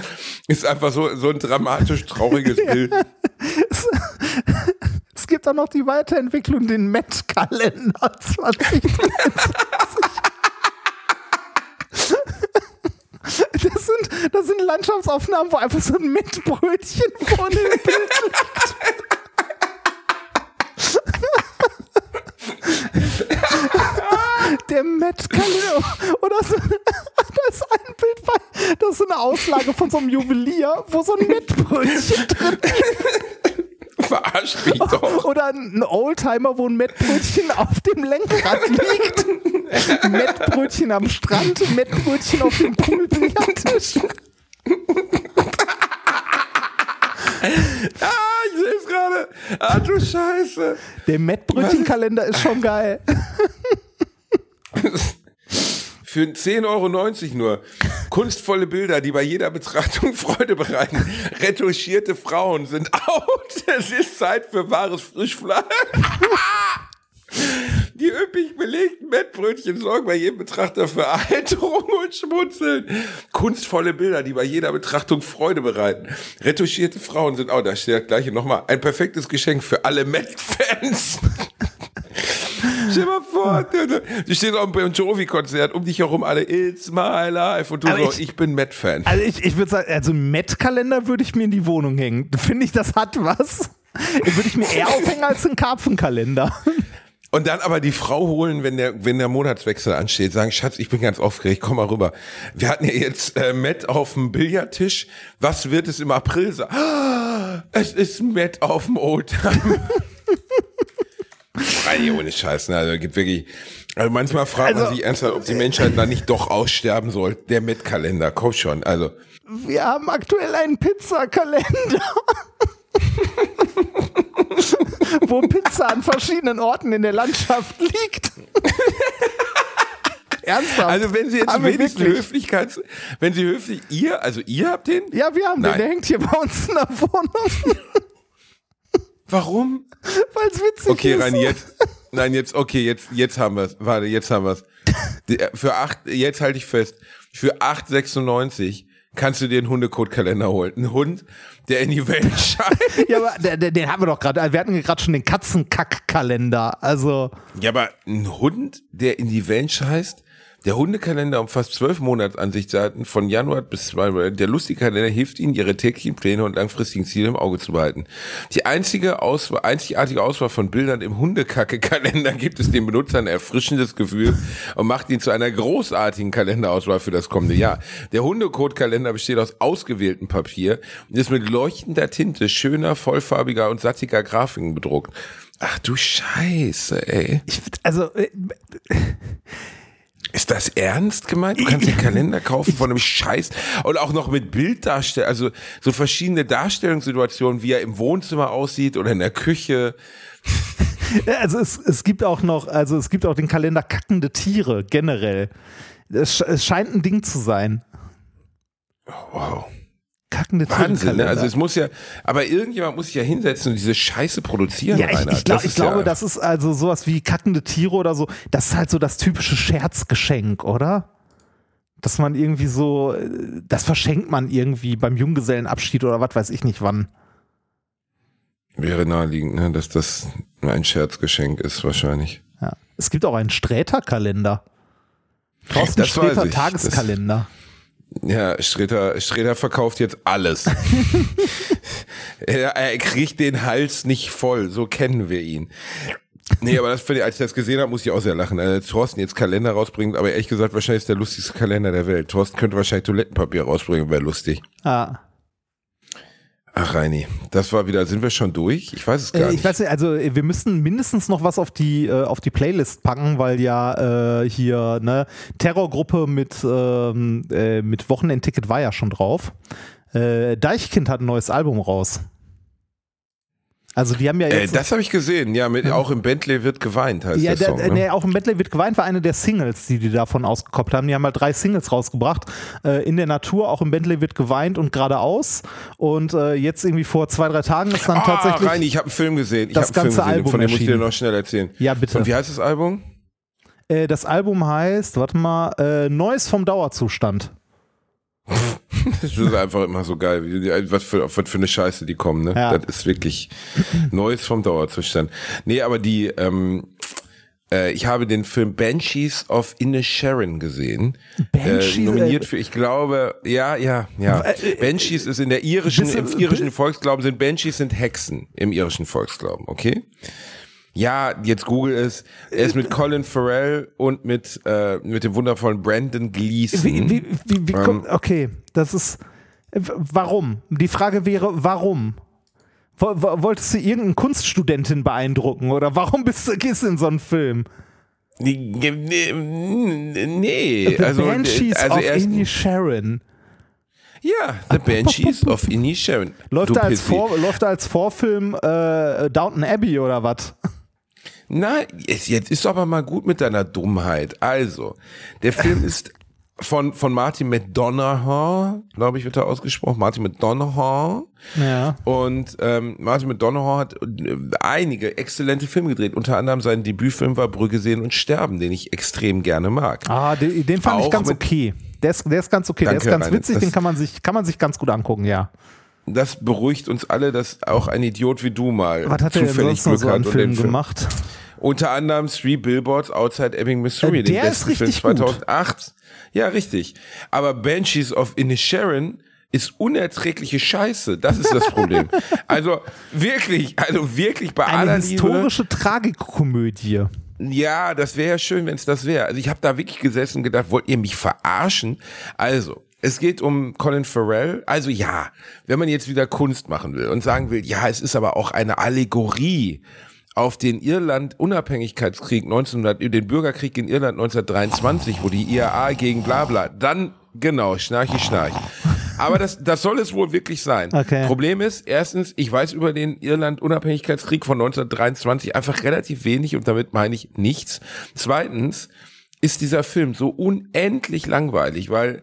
ist einfach so, so ein dramatisch trauriges Bild. Es gibt auch noch die Weiterentwicklung, den Met-Kalender 2023. Das sind, das sind Landschaftsaufnahmen, wo einfach so ein Mettbrötchen vor dem Bild liegt. Der Met-Kalender. Oder so, da ist ein Bild bei, das ist so eine Auslage von so einem Juwelier, wo so ein Mettbrötchen drin Verarscht mich doch. oder ein Oldtimer, wo ein Mettbrötchen auf dem Lenkrad liegt. Mettbrötchen am Strand, Mettbrötchen auf dem Poolbillardtisch. Ah, ich sehe es gerade. Ah, du Scheiße. Der Mettbrötchenkalender ist schon geil. Für 10,90 Euro nur. Kunstvolle Bilder, die bei jeder Betrachtung Freude bereiten. Retuschierte Frauen sind out. Es ist Zeit für wahres Frischfleisch. Die üppig belegten Mettbrötchen sorgen bei jedem Betrachter für Erheiterung und Schmunzeln. Kunstvolle Bilder, die bei jeder Betrachtung Freude bereiten. Retuschierte Frauen sind out. Da steht das gleiche nochmal. Ein perfektes Geschenk für alle Met-Fans. Stell dir mal vor, du, stehst auf einem Bon Jovi-Konzert, um dich herum alle It's my life und du Aber so, ich- ich, bin Met-Fan. Also ich, ich würde sagen, also einen Met-Kalender würde ich mir in die Wohnung hängen. Finde ich, das hat was. Würde ich mir eher aufhängen als einen Karpfenkalender. Und dann aber die Frau holen, wenn der, wenn der Monatswechsel ansteht, sagen, Schatz, ich bin ganz aufgeregt, komm mal rüber. Wir hatten ja jetzt äh, Met auf dem Billardtisch. Was wird es im April sein? Ah, es ist Met auf dem Oldtimer. Ey, ohne Scheiß, ne? Also gibt wirklich. Also manchmal fragt man Also- sich ernsthaft, ob die Menschheit dann nicht doch aussterben soll. Der Met-Kalender, komm schon. Also. Wir haben aktuell einen Pizzakalender. Wo Pizza an verschiedenen Orten in der Landschaft liegt. Ernsthaft? Also wenn Sie jetzt Haben wenigstens wirklich? Höflichkeits, wenn Sie höflich, ihr, also ihr habt den? Ja, wir haben den. Nein. Der hängt hier bei uns in der Wohnung, Warum? weil es witzig Okay, ist. Rein, jetzt, nein, jetzt, okay, jetzt, jetzt haben wir es. Warte, jetzt haben wir es. Für acht, jetzt halte ich fest, für 8,96 kannst du dir einen Hundekotkalender holen. Ein Hund, der in die Welt scheint. Ja, aber der, den haben wir doch gerade. Wir hatten gerade schon den Katzenkackkalender. Also, Ja, aber ein Hund, der in die Welt scheißt, der Hundekalender umfasst zwölf Monatsansichtsdaten von Januar bis zwei. Der lustige Kalender hilft Ihnen, Ihre täglichen Pläne und langfristigen Ziele im Auge zu behalten. Die einzige Auswahl, einzigartige Auswahl von Bildern im Hundekacke-Kalender gibt es dem Benutzer ein erfrischendes Gefühl und macht ihn zu einer großartigen Kalenderauswahl für das kommende Jahr. Der Hundekot-Kalender besteht aus ausgewähltem Papier und ist mit leuchtender Tinte schöner, vollfarbiger und sattiger Grafiken bedruckt. Ach du Scheiße, ey. ich, also äh, Ist das ernst gemeint? Du kannst den Kalender kaufen von einem Scheiß und auch noch mit Bilddarstellung, also so verschiedene Darstellungssituationen, wie er im Wohnzimmer aussieht oder in der Küche. also es, es gibt auch noch, also es gibt auch den Kalender kackende Tiere generell. Es, es scheint ein Ding zu sein. Wow. Kackende Tiere. Wahnsinn, ne? Also es muss ja, aber irgendjemand muss sich ja hinsetzen und diese Scheiße produzieren. Ja, ich, ich, glaub, Das ich glaube, ja, das ist also sowas wie kackende Tiere oder so. Das ist halt so das typische Scherzgeschenk, oder? Dass man irgendwie so, das verschenkt man irgendwie beim Junggesellenabschied oder was weiß ich nicht wann. wäre naheliegend, ne? dass das ein Scherzgeschenk ist wahrscheinlich. Ja. Es gibt auch einen Sträter-Kalender. Thorsten Das Sträter. Tageskalender. Ja, Sträter, Sträter verkauft jetzt alles. er, er kriegt den Hals nicht voll, so kennen wir ihn. Nee, aber das als ich das gesehen habe, muss ich auch sehr lachen. Also Thorsten jetzt Kalender rausbringt, aber ehrlich gesagt, wahrscheinlich ist der lustigste Kalender der Welt. Thorsten könnte wahrscheinlich Toilettenpapier rausbringen, wäre lustig. Ah. Ach, Reini, das war wieder, sind wir schon durch? Ich weiß es gar Äh, nicht. ich weiß nicht, also äh, wir müssen mindestens noch was auf die, äh, auf die Playlist packen, weil ja äh, hier ne Terrorgruppe mit, ähm, äh, mit Wochenendticket war ja schon drauf. Äh, Deichkind hat ein neues Album raus. Also die haben ja äh, jetzt. das habe ich gesehen, ja, mit, auch im Bentley wird geweint, heißt ja, der Song. der, ne? nee, auch im Medley wird geweint war eine der Singles, die die davon ausgekoppelt haben. Die haben halt drei Singles rausgebracht. Äh, in der Natur, auch im Bentley wird geweint und geradeaus. Und äh, jetzt irgendwie vor zwei, drei Tagen ist dann Ah, tatsächlich. Reini, ich habe einen Film gesehen. Ich das hab Film ganze gesehen, Album von dem muss ich dir noch schnell erzählen. Ja, bitte. Und wie heißt das Album? Äh, das Album heißt, warte mal, äh, Neues vom Dauerzustand. Das ist einfach immer so geil, wie was, für, was für eine Scheiße die kommen. Ne? Ja. Das ist wirklich Neues vom Dauerzustand. Nee, aber die, ähm, äh, ich habe den Film Banshees of Inisherin gesehen. Banshees, äh, nominiert äh, für, ich glaube, ja, ja, ja. Äh, äh, Banshees ist in der irischen, im irischen Volksglauben sind Banshees sind Hexen im irischen Volksglauben, okay? Ja, jetzt Google es. Er ist mit Colin Farrell und mit, äh, mit dem wundervollen Brandon Gleeson. Wie, wie, wie, wie Ähm, kommt, okay, das ist, äh, warum? Die Frage wäre, warum? Wo- wo- Wolltest du irgendeine Kunststudentin beeindrucken oder warum bist du, gehst du in so einen Film? Nee, nee, nee, The also, Banshees also of Indy Sharon. ja, The Banshees of Inisherin. Läuft da, als. Vor, läuft da als Vorfilm äh, Downton Abbey oder was? Na, jetzt, jetzt ist aber mal gut mit deiner Dummheit. Also, der Film ist von, von Martin McDonough, glaube ich, wird er ausgesprochen. Martin McDonough. Ja. Und ähm, Martin McDonough hat äh, einige exzellente Filme gedreht. Unter anderem sein Debütfilm war Brügge sehen und sterben, den ich extrem gerne mag. Ah, den, den fand ich Auch ganz mit- okay. Der ist, der ist ganz okay, Danke, der ist ganz witzig, den kann man, sich, kann man sich ganz gut angucken, ja. Das beruhigt uns alle, dass auch ein Idiot wie du mal Was hat denn zufällig Glück so hat und Filmen den Film gemacht? Unter anderem Three Billboards Outside Ebbing, Missouri, Äh, den der ist besten Film richtig gut. 2008. Ja, richtig. Aber Banshees of Inisherin ist unerträgliche Scheiße. Das ist das Problem. also wirklich, also wirklich bei aller Eine Liebe. historische Tragikkomödie. Ja, das wäre ja schön, wenn es das wäre. Also ich habe da wirklich gesessen und gedacht, wollt ihr mich verarschen? Also, es geht um Colin Farrell. Also ja, wenn man jetzt wieder Kunst machen will und sagen will, ja, es ist aber auch eine Allegorie auf den Irland-Unabhängigkeitskrieg 1900, den Bürgerkrieg in Irland 1923, wo die IAA gegen bla bla, dann genau, schnarchi schnarch. Aber das, das soll es wohl wirklich sein. Okay. Problem ist, erstens, ich weiß über den Irland-Unabhängigkeitskrieg von 1923 einfach relativ wenig und damit meine ich nichts. Zweitens ist dieser Film so unendlich langweilig, weil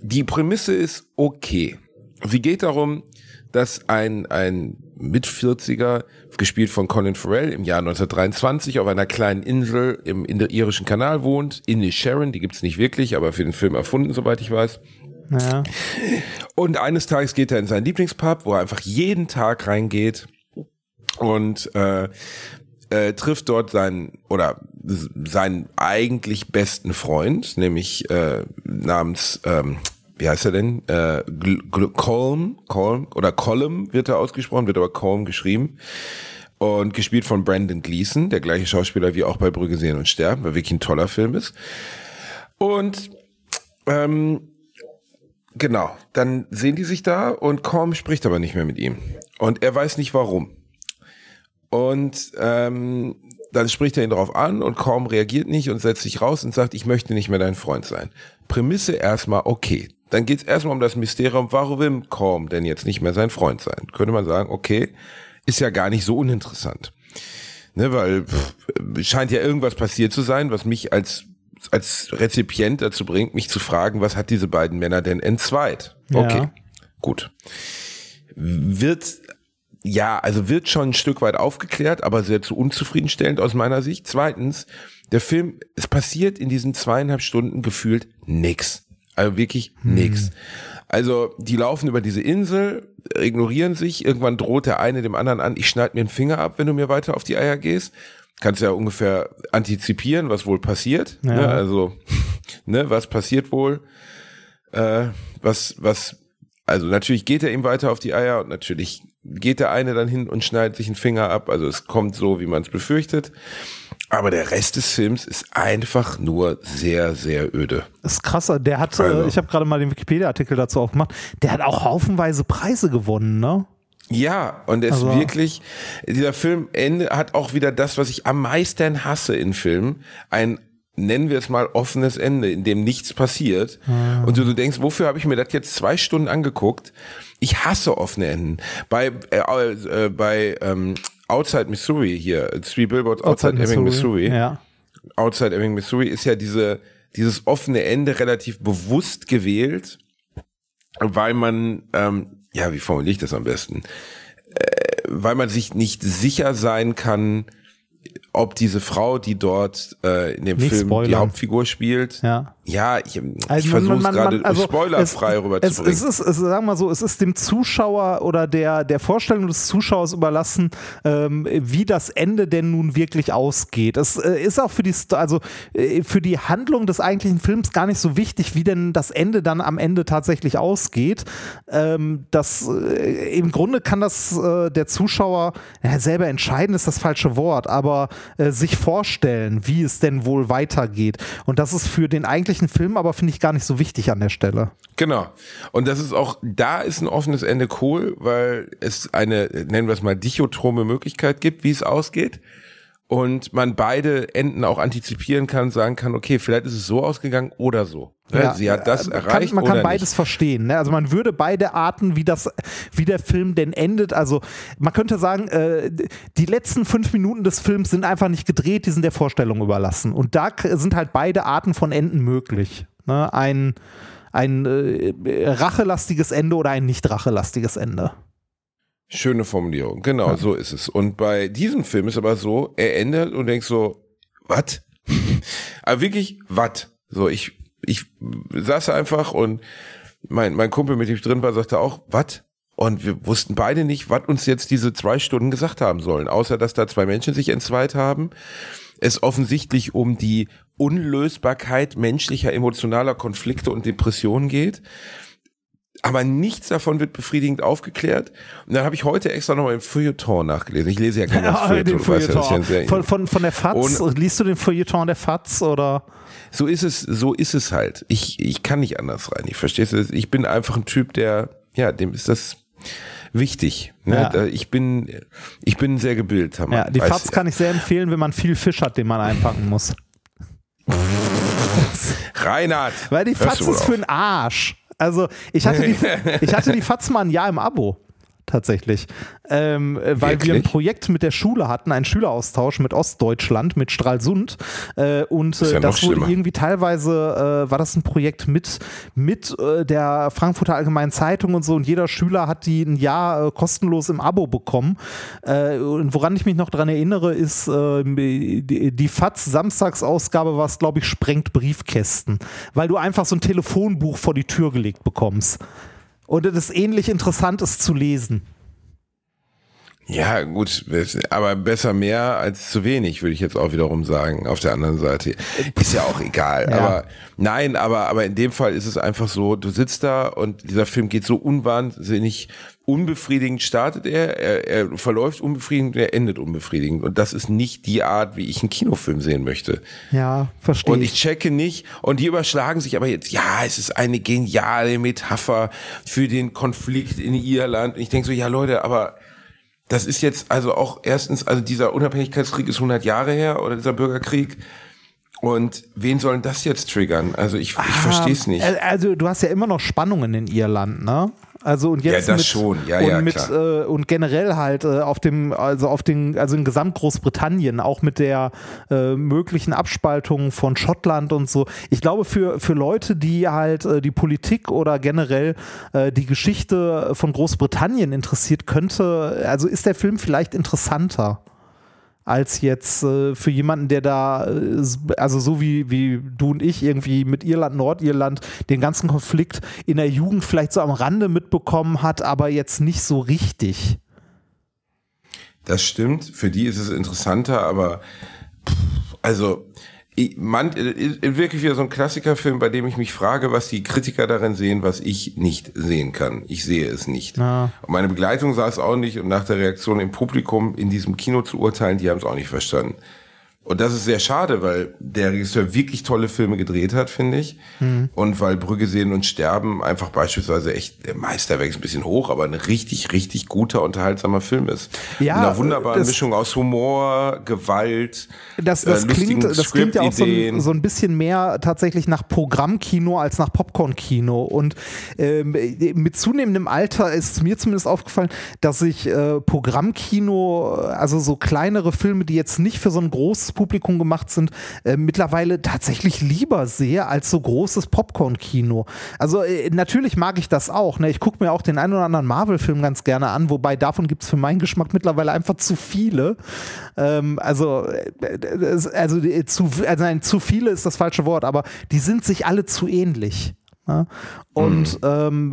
die Prämisse ist okay. Sie geht darum, dass ein, ein Mit-40er, gespielt von Colin Farrell, im Jahr 1923 auf einer kleinen Insel im irischen Kanal wohnt, Inisherin, die gibt's nicht wirklich, aber für den Film erfunden, soweit ich weiß. Ja. Und eines Tages geht er in seinen Lieblingspub, wo er einfach jeden Tag reingeht und äh, äh, trifft dort seinen oder seinen eigentlich besten Freund, nämlich äh, namens ähm, wie heißt er denn? Äh, Colm, Colm oder Colm wird er ausgesprochen, wird aber Colm geschrieben. Und gespielt von Brandon Gleeson, der gleiche Schauspieler wie auch bei Brügge sehen und sterben, weil wirklich ein toller Film ist. Und ähm, Genau, dann sehen die sich da und Korm spricht aber nicht mehr mit ihm. Und er weiß nicht warum. Und ähm, dann spricht er ihn darauf an und Korm reagiert nicht und setzt sich raus und sagt, ich möchte nicht mehr dein Freund sein. Prämisse erstmal okay. Dann geht es erstmal um das Mysterium, warum will Korm denn jetzt nicht mehr sein Freund sein? Könnte man sagen, okay, ist ja gar nicht so uninteressant. Ne, weil pff, scheint ja irgendwas passiert zu sein, was mich als als Rezipient dazu bringt, mich zu fragen, was hat diese beiden Männer denn entzweit? Ja. Okay, gut. Wird ja, also wird schon ein Stück weit aufgeklärt, aber sehr zu unzufriedenstellend aus meiner Sicht. Zweitens, der Film, es passiert in diesen zweieinhalb Stunden gefühlt nix. Also wirklich nix. Also die laufen über diese Insel, ignorieren sich, irgendwann droht der eine dem anderen an, ich schneide mir den Finger ab, wenn du mir weiter auf die Eier gehst. Kannst ja ungefähr antizipieren, was wohl passiert. Ja. Ne? Also, ne, was passiert wohl? äh, was, was, also natürlich geht er ihm weiter auf die Eier und natürlich geht der eine dann hin und schneidet sich einen Finger ab. Also es kommt so, wie man es befürchtet. Aber der Rest des Films ist einfach nur sehr, sehr öde. Das ist krasser. Der hat, Also. äh, ich habe gerade mal den Wikipedia-Artikel dazu aufgemacht, der hat auch haufenweise Preise gewonnen, ne? Ja, und er ist Also- wirklich, dieser Film Ende hat auch wieder das, was ich am meisten hasse in Filmen, ein nennen wir es mal offenes Ende, in dem nichts passiert. Und du, du denkst, wofür habe ich mir das jetzt zwei Stunden angeguckt? Ich hasse offene Enden. Bei, äh, äh, bei ähm, Outside Missouri hier, Three Billboards Outside, Ebbing, Missouri. Ja. Outside Ebbing, Missouri ist ja diese, dieses offene Ende relativ bewusst gewählt, weil man, ähm, ja, wie formuliere ich das am besten? Äh, weil man sich nicht sicher sein kann, ob diese Frau, die dort äh, in dem Nicht Film die spoilern. Hauptfigur spielt, Ja. Ja, ich, ich Also versuche man- es gerade also spoilerfrei es, rüberzubringen. Es, es ist, es, sagen wir mal so, es ist dem Zuschauer oder der, der Vorstellung des Zuschauers überlassen, ähm, wie das Ende denn nun wirklich ausgeht. Es äh, ist auch für die, also äh, für die Handlung des eigentlichen Films gar nicht so wichtig, wie denn das Ende dann am Ende tatsächlich ausgeht. Ähm, das äh, im Grunde kann das äh, der Zuschauer selber entscheiden, ist das falsche Wort, aber äh, sich vorstellen, wie es denn wohl weitergeht. Und das ist für den eigentlichen Film aber, finde ich, gar nicht so wichtig an der Stelle. Genau. Und das ist auch, da ist ein offenes Ende cool, weil es eine, nennen wir es mal, dichotrome Möglichkeit gibt, wie es ausgeht. Und man beide Enden auch antizipieren kann, sagen kann, okay, vielleicht ist es so ausgegangen oder so. Ne? Ja, Sie hat das äh, erreicht Kann, man kann beides nicht. verstehen. Ne? Also man würde beide Arten, wie das, wie der Film denn endet. Also man könnte sagen, äh, die letzten fünf Minuten des Films sind einfach nicht gedreht, die sind der Vorstellung überlassen. Und da sind halt beide Arten von Enden möglich. Ne? Ein ein äh, rachelastiges Ende oder ein nicht rachelastiges Ende. Schöne Formulierung. Genau, so ist es. Und bei diesem Film ist aber so, er endet und denkst so, was? aber wirklich, was? So, ich, ich saß einfach und mein, mein Kumpel, mit dem ich drin war, sagte auch, was? Und wir wussten beide nicht, was uns jetzt diese zwei Stunden gesagt haben sollen, außer dass da zwei Menschen sich entzweit haben. Es offensichtlich um die Unlösbarkeit menschlicher emotionaler Konflikte und Depressionen geht aber nichts davon wird befriedigend aufgeklärt. Und dann habe ich heute extra nochmal im Feuilleton nachgelesen. Ich lese ja gerne das Feuilleton. weißt ja, Feuilleton. sehr- Von, von, von der FAZ, Und- liest du den Feuilleton der FAZ oder? So ist es, so ist es halt. Ich, ich kann nicht anders rein. Ich verstehe es. Ich bin einfach ein Typ, der, ja, dem ist das wichtig. Ne? Ja. Ich bin, ich bin sehr gebildeter Mann. Ja, die FAZ du. kann ich sehr empfehlen, wenn man viel Fisch hat, den man einpacken muss. Reinhard. Weil die FAZ ist für den Arsch. Also ich hatte die, ich hatte die FAZ mal ein Jahr im Abo. Tatsächlich. Ähm, äh, weil wir ein? Projekt mit der Schule hatten, einen Schüleraustausch mit Ostdeutschland, mit Stralsund. Äh, und äh, ja das wurde schlimmer. irgendwie teilweise, äh, war das ein Projekt mit, mit äh, der Frankfurter Allgemeinen Zeitung und so. Und jeder Schüler hat die ein Jahr äh, kostenlos im Abo bekommen. Äh, und woran ich mich noch dran erinnere, ist äh, die, die FAZ Samstagsausgabe, was glaube ich, sprengt Briefkästen. Weil du einfach so ein Telefonbuch vor die Tür gelegt bekommst. Und es ist ähnlich interessant, es zu lesen. Ja, gut, aber besser mehr als zu wenig, würde ich jetzt auch wiederum sagen, auf der anderen Seite. Ist ja auch egal. Ja. Aber nein, aber, aber in dem Fall ist es einfach so, du sitzt da und dieser Film geht so unwahnsinnig unbefriedigend startet er, er, er verläuft unbefriedigend, er endet unbefriedigend. Und das ist nicht die Art, wie ich einen Kinofilm sehen möchte. Ja, verstehe Und ich checke nicht, und die überschlagen sich aber jetzt, ja, es ist eine geniale Metapher für den Konflikt in Irland. Und ich denke so, ja Leute, aber das ist jetzt also auch erstens, also dieser Unabhängigkeitskrieg ist 100 Jahre her oder dieser Bürgerkrieg. Und wen sollen das jetzt triggern? Also ich, ich verstehe es nicht. Also du hast ja immer noch Spannungen in Irland, ne? Also und jetzt Ja, das mit, schon. Ja, und ja, mit klar. äh, und generell halt äh, auf dem also auf den also in Gesamt Großbritannien auch mit der äh, möglichen Abspaltung von Schottland und so. Ich glaube für für Leute, die halt äh, die Politik oder generell äh, die Geschichte von Großbritannien interessiert, könnte also ist der Film vielleicht interessanter als jetzt äh, für jemanden, der da, äh, also so wie, wie du und ich irgendwie mit Irland, Nordirland den ganzen Konflikt in der Jugend vielleicht so am Rande mitbekommen hat, aber jetzt nicht so richtig. Das stimmt. Für die ist es interessanter, aber pff, also man, äh, wirklich wieder so ein Klassikerfilm, bei dem ich mich frage, was die Kritiker darin sehen, was ich nicht sehen kann. Ich sehe es nicht. Ah. Und meine Begleitung sah es auch nicht und nach der Reaktion im Publikum in diesem Kino zu urteilen, die haben es auch nicht verstanden. Und das ist sehr schade, weil der Regisseur wirklich tolle Filme gedreht hat, finde ich. Mhm. Und weil Brügge sehen und sterben einfach beispielsweise echt der Meisterwerk ist ein bisschen hoch, aber ein richtig, richtig guter, unterhaltsamer Film ist. Ja, Mit einer wunderbaren das- Mischung aus Humor, Gewalt, Das, das, äh, klingt, das klingt ja auch so ein, so ein bisschen mehr tatsächlich nach Programmkino als nach Popcorn-Kino. Und ähm, mit zunehmendem Alter ist mir zumindest aufgefallen, dass ich äh, Programmkino, also so kleinere Filme, die jetzt nicht für so ein großes Publikum gemacht sind, äh, mittlerweile tatsächlich lieber sehe als so großes Popcorn-Kino. Also äh, natürlich mag ich das auch. Ne? Ich gucke mir auch den einen oder anderen Marvel-Film ganz gerne an, wobei davon gibt es für meinen Geschmack mittlerweile einfach zu viele. Ähm, also, äh, also, äh, zu, also nein, zu viele ist das falsche Wort, aber die sind sich alle zu ähnlich. Ja? Und ähm,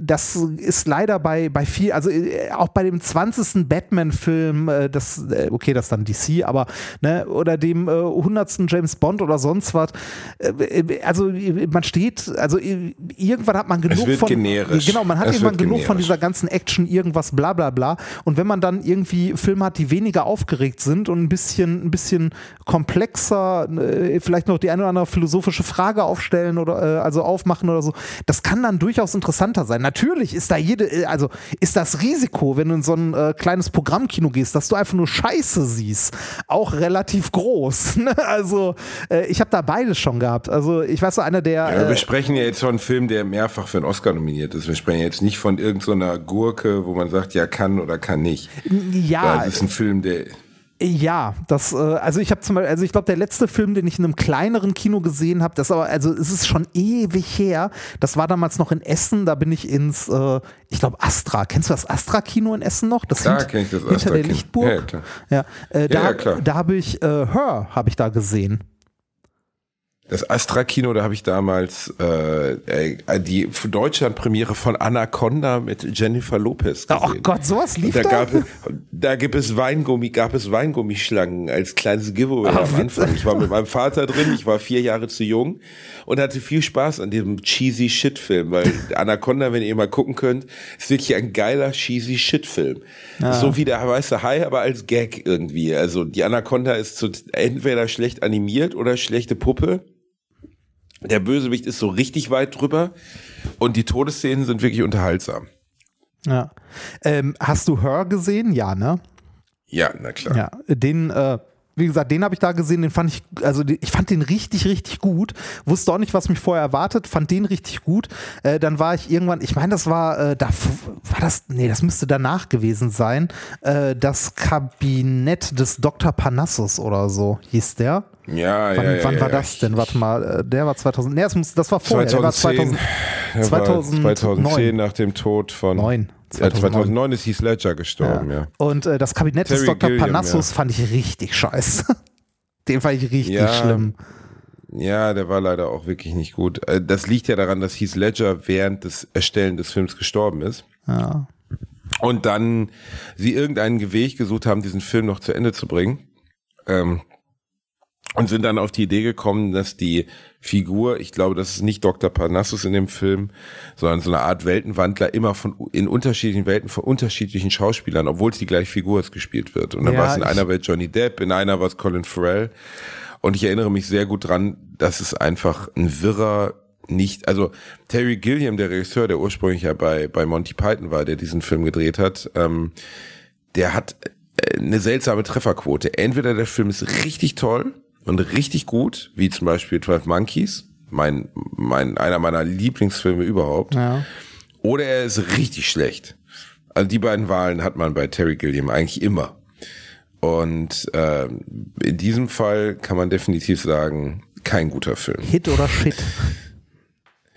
das ist leider bei, bei viel, also äh, auch bei dem 20. Batman-Film, äh, das, äh, okay, das ist dann DC, aber, ne, oder dem äh, 100. James Bond oder sonst was, äh, äh, also man steht, also irgendwann hat man genug wird von, generisch. genau, man hat Es irgendwann genug von generisch. dieser ganzen Action, irgendwas, bla bla bla. Und wenn man dann irgendwie Filme hat, die weniger aufgeregt sind und ein bisschen, ein bisschen komplexer, äh, vielleicht noch die eine oder andere philosophische Frage aufstellen oder äh, also aufmachen oder so, das kann dann durchaus interessanter sein. Natürlich ist da jede, äh, also ist das Risiko, wenn du in so ein äh, kleines Programmkino gehst, dass du einfach nur Scheiße siehst, auch relativ groß. ne? Also äh, ich habe da beides schon gehabt. Also ich weiß so, einer der Ja, äh, wir sprechen ja jetzt von einem Film, der mehrfach für einen Oscar nominiert ist. Wir sprechen jetzt nicht von irgendeiner Gurke, wo man sagt, ja kann oder kann nicht. ja, Das ist ein Film, der Ja, das, äh, also ich habe zum Beispiel, also ich glaube, der letzte Film, den ich in einem kleineren Kino gesehen habe, das aber, also es ist schon ewig her. Das war damals noch in Essen, da bin ich ins, äh, ich glaube, Astra. Kennst du das Astra-Kino in Essen noch? Das hint- kenn ich das hinter der. Lichtburg. Ja, klar. Ja, äh, da, ja, da habe ich äh, Her, habe ich da gesehen. Das Astra-Kino, da habe ich damals äh, äh, die Deutschland-Premiere von Anaconda mit Jennifer Lopez gesehen. Oh Gott, sowas lief da, da? gab, es- da gibt es Weingummi, gab es Weingummischlangen als kleines Giveaway Ah, am. Anfang. Ich war mit meinem Vater drin, ich war vier Jahre zu jung und hatte viel Spaß an diesem cheesy Shit-Film, weil Anaconda, wenn ihr mal gucken könnt, ist wirklich ein geiler cheesy Shit-Film. So wie der weiße Hai, aber als Gag irgendwie. Also die Anaconda ist so entweder schlecht animiert oder schlechte Puppe. Der Bösewicht ist so richtig weit drüber und die Todesszenen sind wirklich unterhaltsam. Ja. Ähm, hast du Her gesehen? Ja, ne? Ja, na klar. Ja, den, äh, wie gesagt, den habe ich da gesehen, den fand ich, also ich fand den richtig, richtig gut. Wusste auch nicht, was mich vorher erwartet, fand den richtig gut. Äh, dann war ich irgendwann, ich meine, das war, äh, da war das, nee, das müsste danach gewesen sein. Äh, das Kabinett des Dr. Panassus oder so hieß der. Ja, Wann, ja, ja, wann ja, war ja. das denn? Warte mal, äh, der war 2000, nee, das, muss, das war vorher, der war 2010, 2000, der war 2009. 2010 nach dem Tod von Neun. Ja, 2009 ist Heath Ledger gestorben, ja. Und äh, das Kabinett des Terry Dr. Gilliam, Panassus ja. fand ich richtig scheiße. Den fand ich richtig Ja. schlimm. Ja, der war leider auch wirklich nicht gut. Äh, Das liegt ja daran, dass Heath Ledger während des Erstellen des Films gestorben ist. Ja. Und dann sie irgendeinen Weg gesucht haben, diesen Film noch zu Ende zu bringen. Ähm, und sind dann auf die Idee gekommen, dass die Figur, ich glaube, das ist nicht Dr. Parnassus in dem Film, sondern so eine Art Weltenwandler immer von in unterschiedlichen Welten von unterschiedlichen Schauspielern, obwohl es die gleiche Figur ist, gespielt wird. Und dann Ja, war es in einer Welt Johnny Depp, in einer war es Colin Farrell. Und ich erinnere mich sehr gut dran, dass es einfach ein wirrer nicht, also Terry Gilliam, der Regisseur, der ursprünglich ja bei, bei Monty Python war, der diesen Film gedreht hat, ähm, der hat äh, eine seltsame Trefferquote. Entweder der Film ist richtig toll und richtig gut, wie zum Beispiel 12 Monkeys, mein, mein, einer meiner Lieblingsfilme überhaupt, Ja. oder er ist richtig schlecht. Also die beiden Wahlen hat man bei Terry Gilliam eigentlich immer. Und ähm, in diesem Fall kann man definitiv sagen, kein guter Film. Hit oder Shit?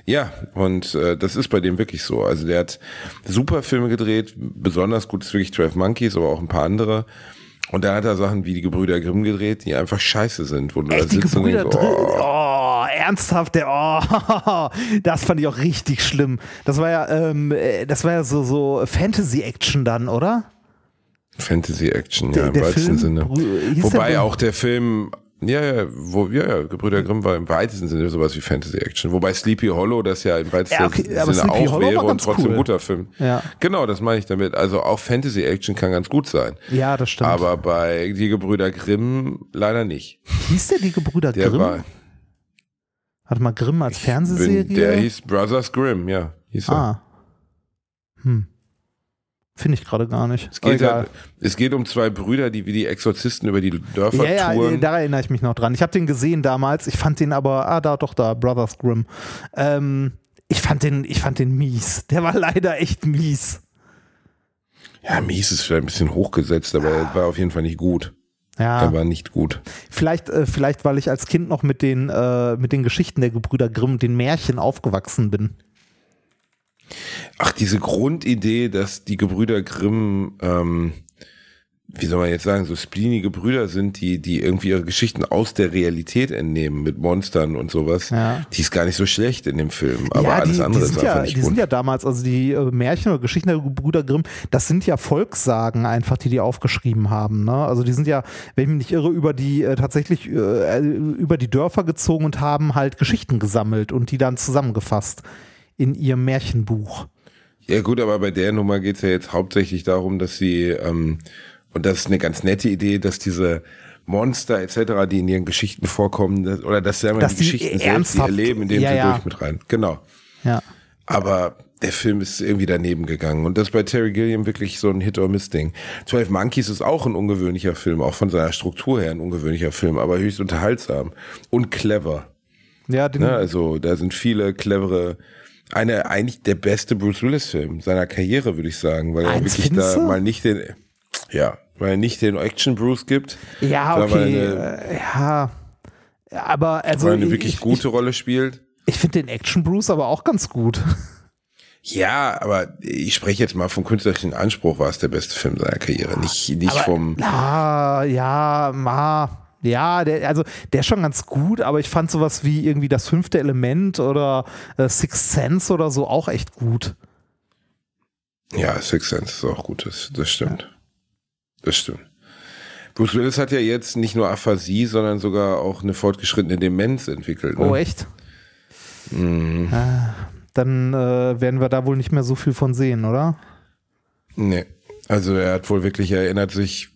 Ja, und äh, das ist bei dem wirklich so. Also der hat super Filme gedreht, besonders gut ist wirklich 12 Monkeys, aber auch ein paar andere. Und dann hat er Sachen wie die Gebrüder Grimm gedreht, die einfach scheiße sind, wo du da Echt, die sitzt und denkst, oh, Oh, ernsthaft, der, oh, das fand ich auch richtig schlimm. Das war ja, ähm, äh, das war ja so, so Fantasy-Action dann, oder? Fantasy Action, Der- ja, im der weitesten Film, Sinne. Wobei auch der Film Ja, ja, wo, ja, ja, Gebrüder Grimm war im weitesten Sinne sowas wie Fantasy Action. Wobei Sleepy Hollow das ja im weitesten Ja, okay, Sinne auch Hollow wäre und trotzdem cool. ein guter Film. Ja. Genau, das meine ich damit. Also auch Fantasy Action kann ganz gut sein. Ja, das stimmt. Aber bei die Gebrüder Grimm leider nicht. hieß der die Gebrüder Der Grimm? war, Warte mal, Grimm als Fernsehserie? bin, der hieß Brothers Grimm, ja. Hieß er. ah. Hm. Finde ich gerade gar nicht. Es geht, halt, es geht um zwei Brüder, die wie die Exorzisten über die Dörfer ja, ja, touren. da erinnere ich mich noch dran. Ich habe den gesehen damals. Ich fand den aber, ah, da doch da, Brothers Grimm. Ähm, ich fand den, ich fand den mies. Der war leider echt mies. ja, mies ist vielleicht ein bisschen hochgesetzt, aber er war auf jeden Fall nicht gut. Ja, Er war nicht gut. vielleicht, äh, vielleicht, weil ich als Kind noch mit den, äh, mit den Geschichten der Gebrüder Grimm und den Märchen aufgewachsen bin. Ach, diese Grundidee, dass die Gebrüder Grimm, ähm, wie soll man jetzt sagen, so splinige Brüder sind, die, die irgendwie ihre Geschichten aus der Realität entnehmen mit Monstern und sowas, Ja. die ist gar nicht so schlecht in dem Film. Aber ja, alles die, andere die ist sind ja, einfach nicht die sind gut. ja damals, also die äh, Märchen oder Geschichten der Gebrüder Grimm, das sind ja Volkssagen einfach, die die aufgeschrieben haben. Ne? Also die sind ja, wenn ich mich nicht irre, über die äh, tatsächlich äh, über die Dörfer gezogen und haben halt Geschichten gesammelt und die dann zusammengefasst in ihrem Märchenbuch. Ja gut, aber bei der Nummer geht's ja jetzt hauptsächlich darum, dass sie, ähm, und das ist eine ganz nette Idee, dass diese Monster etc., die in ihren Geschichten vorkommen, dass, oder dass sie einmal die Geschichten selbst die erleben, indem ja, sie ja. durch mit rein. Genau. Ja. Aber der Film ist irgendwie daneben gegangen. Und das ist bei Terry Gilliam wirklich so ein Hit-or-Miss-Ding. 12 Monkeys ist auch ein ungewöhnlicher Film, auch von seiner Struktur her ein ungewöhnlicher Film, aber höchst unterhaltsam und clever. Ja, den, Ne? Also da sind viele clevere, eine eigentlich der beste Bruce Willis-Film seiner Karriere, würde ich sagen, weil er wirklich da du? mal nicht den, ja, weil er nicht den Action Bruce gibt, ja, okay. er eine, äh, ja. Aber also weil er eine ich- wirklich ich, gute Rolle spielt. Ich, ich finde den Action Bruce aber auch ganz gut. Ja, aber ich spreche jetzt mal vom künstlerischen Anspruch, war es der beste Film seiner Karriere, nicht, nicht Aber, vom. Ah, ja, ma. Ja, der, also der ist schon ganz gut, aber ich fand sowas wie irgendwie das fünfte Element oder äh, Sixth Sense oder so auch echt gut. Ja, Six Sense ist auch gut, das, das stimmt. Das stimmt. Bruce Willis hat ja jetzt nicht nur Aphasie, sondern sogar auch eine fortgeschrittene Demenz entwickelt. Ne? Oh, echt? Mhm. Ah, dann äh, werden wir da wohl nicht mehr so viel von sehen, oder? Nee. Also er hat wohl wirklich, er erinnert sich,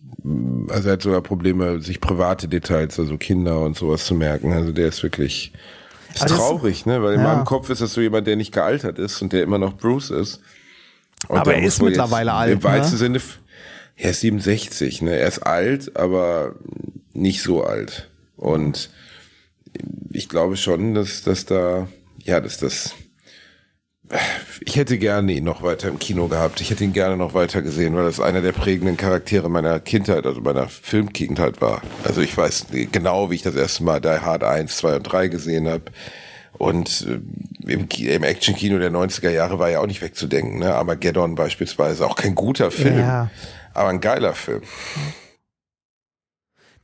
also er hat sogar Probleme, sich private Details, also Kinder und sowas zu merken. Also der ist wirklich ist das- traurig, ne? Weil in Ja. meinem Kopf ist das so jemand, der nicht gealtert ist und der immer noch Bruce ist. Und Aber er ist mittlerweile alt, Im weitesten ne? Sinne, er ist 67, ne? Er ist alt, aber nicht so alt. Und ich glaube schon, dass, dass da, ja, dass das, ich hätte gerne ihn noch weiter im Kino gehabt. Ich hätte ihn gerne noch weiter gesehen, weil das einer der prägenden Charaktere meiner Kindheit, also meiner Filmkindheit war. Also ich weiß genau, wie ich das erste Mal Die Hard 1, 2 und 3 gesehen habe. Und äh, im, im Action-Kino der 90er Jahre war ja auch nicht wegzudenken. Ne? Armageddon beispielsweise, auch kein guter Film, Ja. aber ein geiler Film.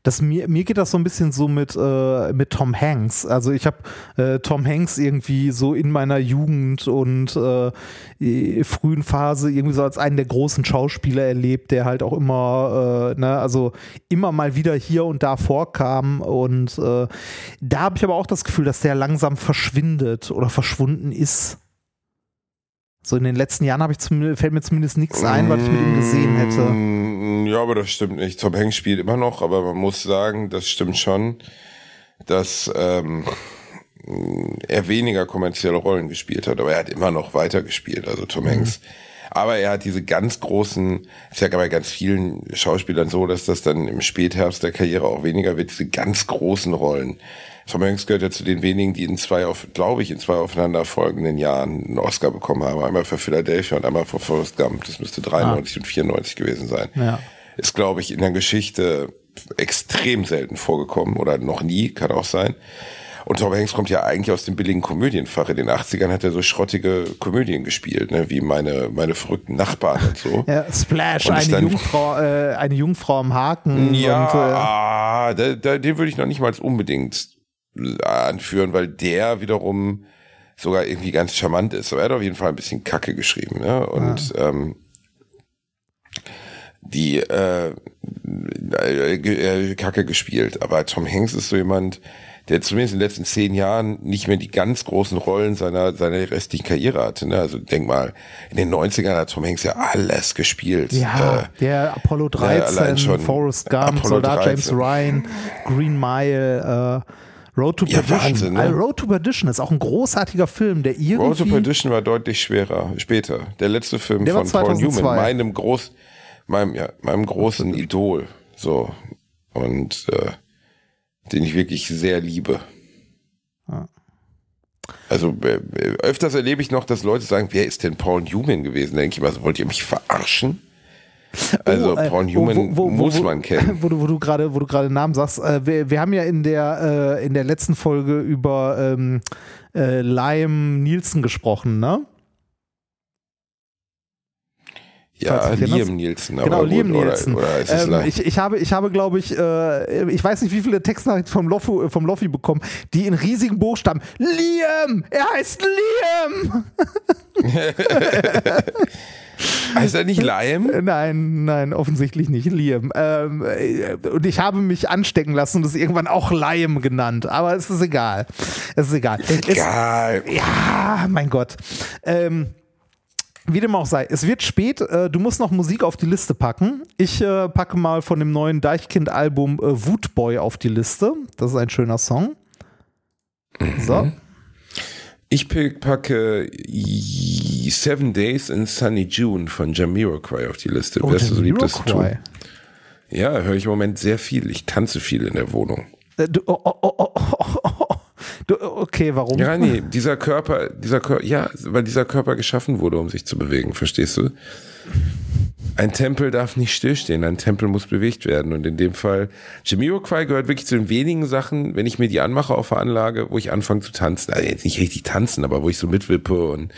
Das, mir, mir geht das so ein bisschen so mit, äh, mit Tom Hanks. Also ich habe äh, Tom Hanks irgendwie so in meiner Jugend und äh, frühen Phase irgendwie so als einen der großen Schauspieler erlebt, der halt auch immer, äh, ne, also immer mal wieder hier und da vorkam. Und äh, da habe ich aber auch das Gefühl, dass der langsam verschwindet oder verschwunden ist. So in den letzten Jahren habe ich fällt mir zumindest nichts ein, was ich mit ihm gesehen hätte. Mm, Ja, aber das stimmt nicht. Tom Hanks spielt immer noch, aber man muss sagen, das stimmt schon, dass ähm, er weniger kommerzielle Rollen gespielt hat, aber er hat immer noch weiter gespielt, also Tom Hanks. Aber er hat diese ganz großen, ist ja bei ganz vielen Schauspielern so, dass das dann im Spätherbst der Karriere auch weniger wird, diese ganz großen Rollen. Tom Hanks gehört ja zu den wenigen, die in zwei, auf, glaube ich, in zwei aufeinanderfolgenden Jahren einen Oscar bekommen haben. Einmal für Philadelphia und einmal für Forrest Gump. Das müsste 93 und 94 gewesen sein. Ja. Ist, glaube ich, in der Geschichte extrem selten vorgekommen oder noch nie, kann auch sein. Und Tom Hanks kommt ja eigentlich aus dem billigen Komödienfach. In den 80ern hat er so schrottige Komödien gespielt, ne? wie meine, meine verrückten Nachbarn und so. Ja, Splash, Und eine Jungfrau, äh, eine Jungfrau am Haken. Ja, Und, äh, ah, da, da, den würde ich noch nicht mal unbedingt anführen, weil der wiederum sogar irgendwie ganz charmant ist. Aber er hat auf jeden Fall ein bisschen Kacke geschrieben. Ne? Und ähm, die äh, äh, äh, Kacke gespielt. Aber Tom Hanks ist so jemand, der zumindest in den letzten zehn Jahren nicht mehr die ganz großen Rollen seiner, seiner restlichen Karriere hatte. Ne? Also denk mal, in den 90ern hat Tom Hanks ja alles gespielt. Ja, Äh, der Apollo ja, allein 13, schon Forrest Gump, Apollo Soldat James 13. Ryan, Green Mile, äh, Road to Ja, Perdition. Wahnsinn, ne? Road to Perdition ist auch ein großartiger Film, der irgendwie... Road to Perdition war deutlich schwerer, später. Der letzte Film Der von Paul 2002. Newman, meinem groß, meinem, ja, meinem großen Idol, so. Und, äh, den ich wirklich sehr liebe. Also, äh, äh, öfters erlebe ich noch, dass Leute sagen, wer ist denn Paul Newman gewesen? Da denke ich immer so, wollt ihr mich verarschen? Also, Oh, äh, Paul Newman wo- wo- muss wo- man kennen. Wo du, gerade, wo du gerade Namen sagst, äh, wir, wir haben ja in der äh, in der letzten Folge über ähm, äh, Liam Nielsen gesprochen, ne? Ja. Liam Nielsen. Genau, gut, Liam oder- Nielsen. Oder, ist es ähm, ich, ich habe, ich habe, glaube ich, äh, ich weiß nicht, wie viele Textnachrichten vom Loffi, vom Loffi bekommen, die in riesigen Buchstaben Liam, er heißt Liam. heißt er nicht Liam? Äh, Nein, nein, offensichtlich nicht Liam. Ähm, äh, und ich habe mich anstecken lassen und es irgendwann auch Liam genannt, aber es ist egal. Es ist egal. Es, Egal. ja, mein Gott. Ähm, wie dem auch sei, es wird spät. Äh, du musst noch Musik auf die Liste packen. Ich äh, packe mal von dem neuen Deichkind-Album äh, Wutboy auf die Liste. Das ist ein schöner Song. So. Ich packe Seven Days in Sunny June von Jamiroquai auf die Liste. Wer ist so lieb, das zu tun? Ja, höre ich im Moment sehr viel. Ich tanze viel in der Wohnung. Äh, du, oh, oh, oh, oh, oh, oh. Du, okay, warum? Ja, nee, dieser Körper, dieser Körper, ja, weil dieser Körper geschaffen wurde, um sich zu bewegen, verstehst du? Ein Tempel darf nicht stillstehen, ein Tempel muss bewegt werden. Und in dem Fall, Jamiroquai gehört wirklich zu den wenigen Sachen, wenn ich mir die anmache auf der Anlage, wo ich anfange zu tanzen. Also jetzt nicht richtig tanzen, aber wo ich so mitwippe und,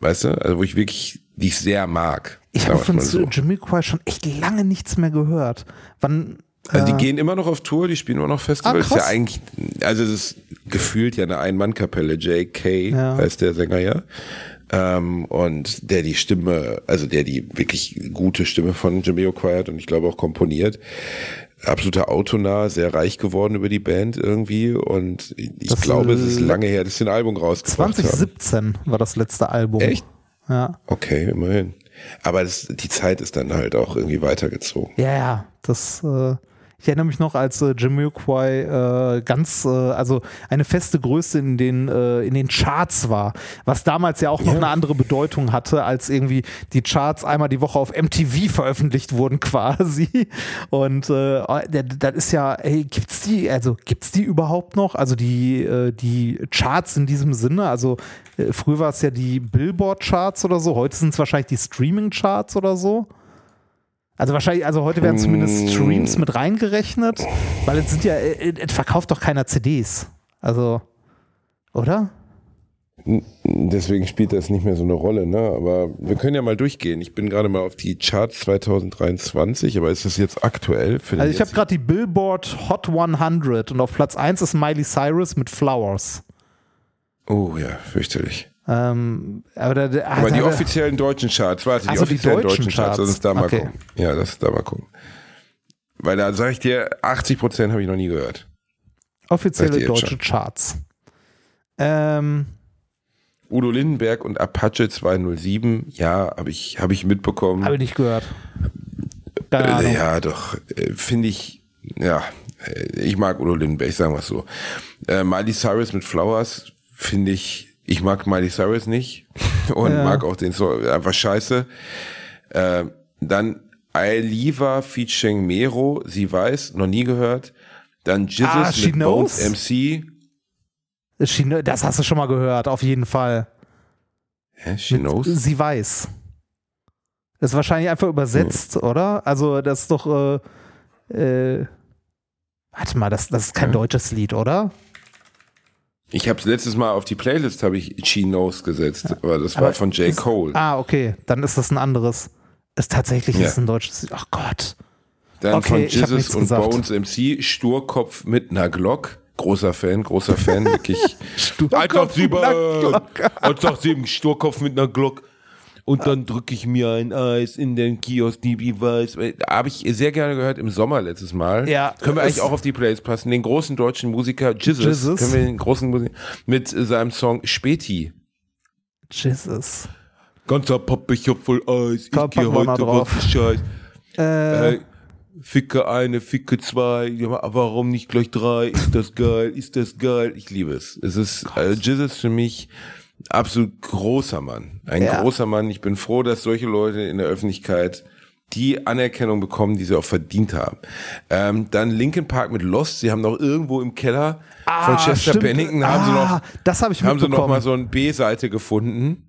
weißt du, also wo ich wirklich, die ich sehr mag. Ich habe von so. Jamiroquai schon echt lange nichts mehr gehört. Wann? Also die äh, gehen immer noch auf Tour, die spielen immer noch Festivals. Ah, ist ja eigentlich, also es ist gefühlt ja eine Ein-Mann-Kapelle. J.K. Ja. heißt der Sänger ja. Ähm, und der die Stimme, also der die wirklich gute Stimme von Jamiroquai hat und ich glaube auch komponiert. Absoluter Autonah, sehr reich geworden über die Band irgendwie und ich Das, glaube, es ist lange her, dass sie ein Album rausgebracht haben. 2017 war das letzte Album. Echt? Ja. Okay, immerhin. Aber das, die Zeit ist dann halt auch irgendwie weitergezogen. Ja, ja, das, äh, ich erinnere mich noch, als äh, Jamiroquai äh, ganz, äh, also eine feste Größe in den, äh, in den Charts war, was damals ja auch noch Ja. eine andere Bedeutung hatte, als irgendwie die Charts einmal die Woche auf MTV veröffentlicht wurden quasi. Und äh, der- das ist ja, ey, gibt's die, also gibt's die überhaupt noch? Also die, äh, die Charts in diesem Sinne, also äh, früher war es ja die Billboard-Charts oder so, heute sind es wahrscheinlich die Streaming-Charts oder so. Also wahrscheinlich, also heute werden zumindest Streams mit reingerechnet, weil es sind ja, äh, es verkauft doch keiner CDs. Also, oder? Deswegen spielt das nicht mehr so eine Rolle, ne? Aber wir können ja mal durchgehen. Ich bin gerade mal auf die Charts 2023, aber ist das jetzt aktuell? Also ich habe gerade die Billboard Hot 100 und auf Platz 1 ist Miley Cyrus mit Flowers. Oh ja, fürchterlich. Ähm, aber da, Aber die offiziellen deutschen Charts, warte, die Ach so, die offiziellen deutschen deutschen Charts, lass uns da mal Charts. gucken. Ja, lass uns da mal gucken. Weil da sage ich dir, 80 Prozent habe ich noch nie gehört. offizielle deutsche Charts. Ähm, Udo Lindenberg und Apache 207, ja, habe ich, hab ich mitbekommen. habe ich nicht gehört. Äh. Ja, doch, äh, finde ich, ja, äh, ich mag Udo Lindenberg, sagen wir es so. Äh, Miley Cyrus mit Flowers finde ich, ich mag Miley Cyrus nicht und Ja. mag auch den Song, einfach scheiße. Äh, dann Ailiva featuring Mero, sie weiß, noch nie gehört. Dann Jesus Ah, She mit Bones Knows? MC. Schiene- Das hast du schon mal gehört, auf jeden Fall. Hä, she Mit knows? Sie weiß. Das ist wahrscheinlich einfach übersetzt, oder? Also, das ist doch. Äh, äh, warte mal, das, das ist kein Ja. deutsches Lied, oder? Ich habe letztes Mal auf die Playlist habe ich She Knows gesetzt, aber das war Aber von J. ist- Cole. Ah, okay. Dann ist das ein anderes. Ist tatsächlich Ja. ist ein deutsches. Ach Gott. Dann Okay, von Jesus und gesagt. Bones MC, Sturkopf mit einer Glock. Großer Fan, großer Fan, wirklich. Sturkopf einfach sieben, Sturkopf mit einer Glock. Und dann drücke ich mir ein Eis in den Kiosk, die wie weiß. Habe ich sehr gerne gehört im Sommer letztes Mal. Ja. Können wir eigentlich auch auf die Playlist passen. Den großen deutschen Musiker Jizzes, Jizzes. können wir den großen Musiker mit seinem Song Späti. Jesus. Ganzer Pappbecher voll Eis, Komm, ich mal heute was für Scheiß. Äh, Äh, Ficke eine, Ficke zwei, warum nicht gleich drei? Ist das geil? Ist das geil? Ich liebe es. Es ist, äh, ist für mich absolut großer Mann. Ein Ja. großer Mann. Ich bin froh, dass solche Leute in der Öffentlichkeit die Anerkennung bekommen, die sie auch verdient haben. Ähm, dann Linkin Park mit Lost. Sie haben noch irgendwo im Keller von Chester Ah, stimmt. Bennington haben sie Ah, noch, das habe ich haben sie noch mal so eine B-Seite gefunden.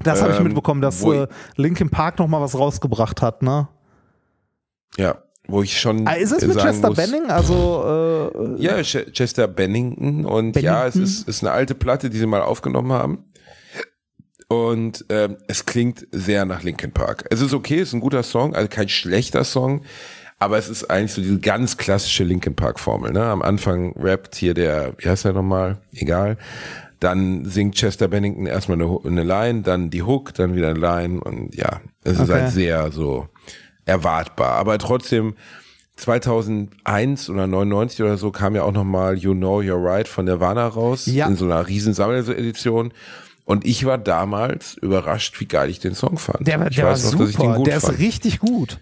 das habe ich ähm, mitbekommen, dass äh, Linkin Park noch mal was rausgebracht hat, ne? Ja, wo ich schon Ah, ist es mit sagen Chester muss, Benning? Also, äh, Ja, Ch- Chester Bennington und ja, es Bennington? ist, ist eine alte Platte, die sie mal aufgenommen haben. Und ähm, es klingt sehr nach Linkin Park. Es ist okay, es ist ein guter Song, also kein schlechter Song, aber es ist eigentlich so diese ganz klassische Linkin Park Formel. Ne? Am Anfang rappt hier der, wie heißt er nochmal? Egal. Dann singt Chester Bennington erstmal eine, eine Line, dann die Hook, dann wieder eine Line und ja, es ist Okay. halt sehr so erwartbar. Aber trotzdem 2001 oder 99 oder so kam ja auch nochmal You Know You're Right von Nirvana raus Ja. in so einer riesen Sammeledition. Und ich war damals überrascht, wie geil ich den Song fand. der, ich der war noch, super. gut Der ist fand. richtig gut.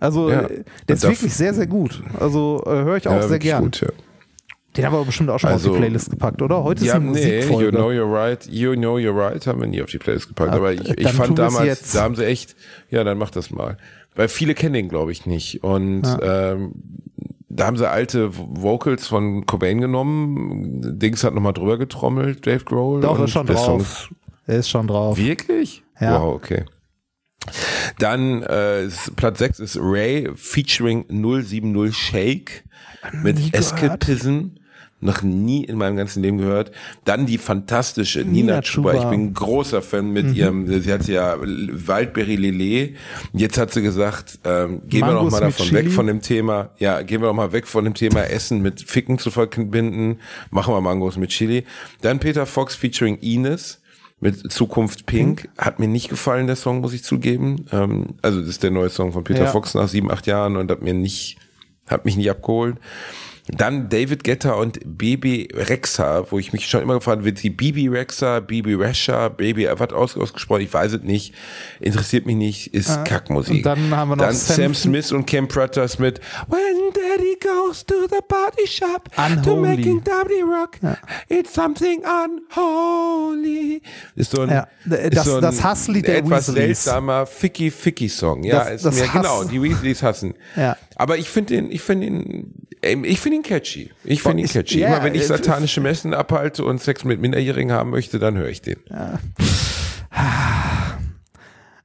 Also, Ja. äh, der ist wirklich sehr, sehr gut. Also, äh, höre ich auch Ja, sehr gern. Gut, ja. Den haben wir bestimmt auch schon mal auf Also- die Playlist gepackt, oder? Heute Ja, ist eine nee, Musikfolge. You Know You're Right, You Know You're Right haben wir nie auf die Playlist gepackt. Ah, aber ich, ich fand damals, jetzt. da haben sie echt, ja, dann mach das mal. Weil viele kennen den, glaube ich, nicht. Und ähm, da haben sie alte Vocals von Cobain genommen. Dings hat nochmal drüber getrommelt, Dave Grohl. Doch, ist schon drauf. Er ist schon drauf. Wirklich? Ja. Wow, okay. Dann äh, ist- Platz 6 ist Ray featuring 070 Shake mit nie gehört. Noch nie in meinem ganzen Leben gehört. Dann die fantastische Nina, Nina Chuba. Ich bin ein großer Fan mit Mhm. ihrem, sie hat ja Waldberry Lele. Jetzt hat sie gesagt, ähm, gehen wir Mangos mal mit davon weg Chili. von dem Thema, ja, gehen wir noch mal weg von dem Thema Essen mit Ficken zu verbinden. Machen wir Mangos mit Chili. Dann Peter Fox featuring Ines mit Zukunft Pink. Hat mir nicht gefallen, der Song, muss ich zugeben. Ähm, also das ist der neue Song von Peter Ja. Fox nach sieben, acht Jahren und hat mir nicht, hat mich nicht abgeholt. Dann David Guetta und Baby Rexa, wo ich mich schon immer gefragt habe, wird sie Bibi Rexa, Bibi Resha, Baby, was aus, ausgesprochen, ich weiß es nicht, interessiert mich nicht, ist Kackmusik. und dann haben wir noch Dann Sam, Sam Smith. Und Cam Pratters mit When Daddy goes to the party shop to Unholy. making Daddy rock, it's something unholy. Ist so ein, Ja, ist das- so ein das Hasslied der etwas Weasleys. seltsamer Ficky Ficky Song. Ja, Das- ist das Hass- genau, die Weasleys hassen. Ja. Aber ich finde ihn, ich finde ihn, ähm, ich finde ihn catchy. Ich finde ihn catchy. ja, Immer wenn ich satanische Messen abhalte und Sex mit Minderjährigen haben möchte, dann höre ich den.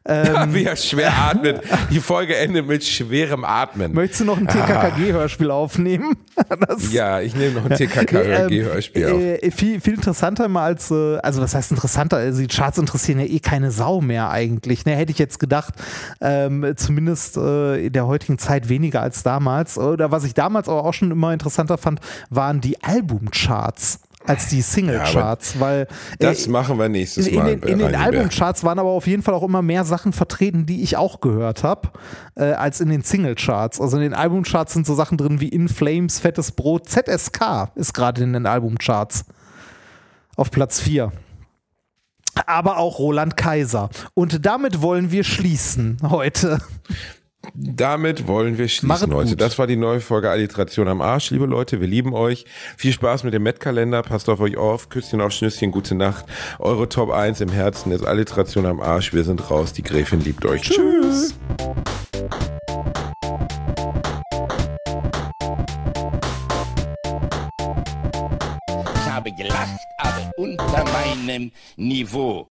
Ähm, Wie er schwer atmet. Die Folge endet mit schwerem Atmen. Möchtest du noch ein TKKG-Hörspiel aufnehmen? Das- Ja, ich nehme noch ein TKK-Hörspiel auf. äh, viel, viel interessanter immer als, äh, also was heißt interessanter? Also die Charts interessieren ja eh keine Sau mehr eigentlich. Ne, hätte ich jetzt gedacht, ähm, zumindest äh, in der heutigen Zeit weniger als damals. Oder was ich damals aber auch schon immer interessanter fand, waren die Albumcharts als die Singlecharts, weil Das äh, machen wir nächstes in, in Mal. den, in den. Albumcharts waren aber auf jeden Fall auch immer mehr Sachen vertreten, die ich auch gehört habe, äh, als in den Singlecharts. Also in den Albumcharts sind so Sachen drin wie In Flames, Fettes Brot, ZSK ist gerade in den Albumcharts auf Platz 4. Aber auch Roland Kaiser. Und damit wollen wir schließen heute. Damit wollen wir schließen heute. gut. Das war die neue Folge Alliteration am Arsch. Liebe Leute, wir lieben euch. Viel Spaß mit dem Met-Kalender. Passt auf euch auf. Küsschen auf Schnüsschen. Gute Nacht. Eure Top 1 im Herzen ist Alliteration am Arsch. Wir sind raus. Die Gräfin liebt euch. Tschüss. Ich habe gelacht, aber unter meinem Niveau.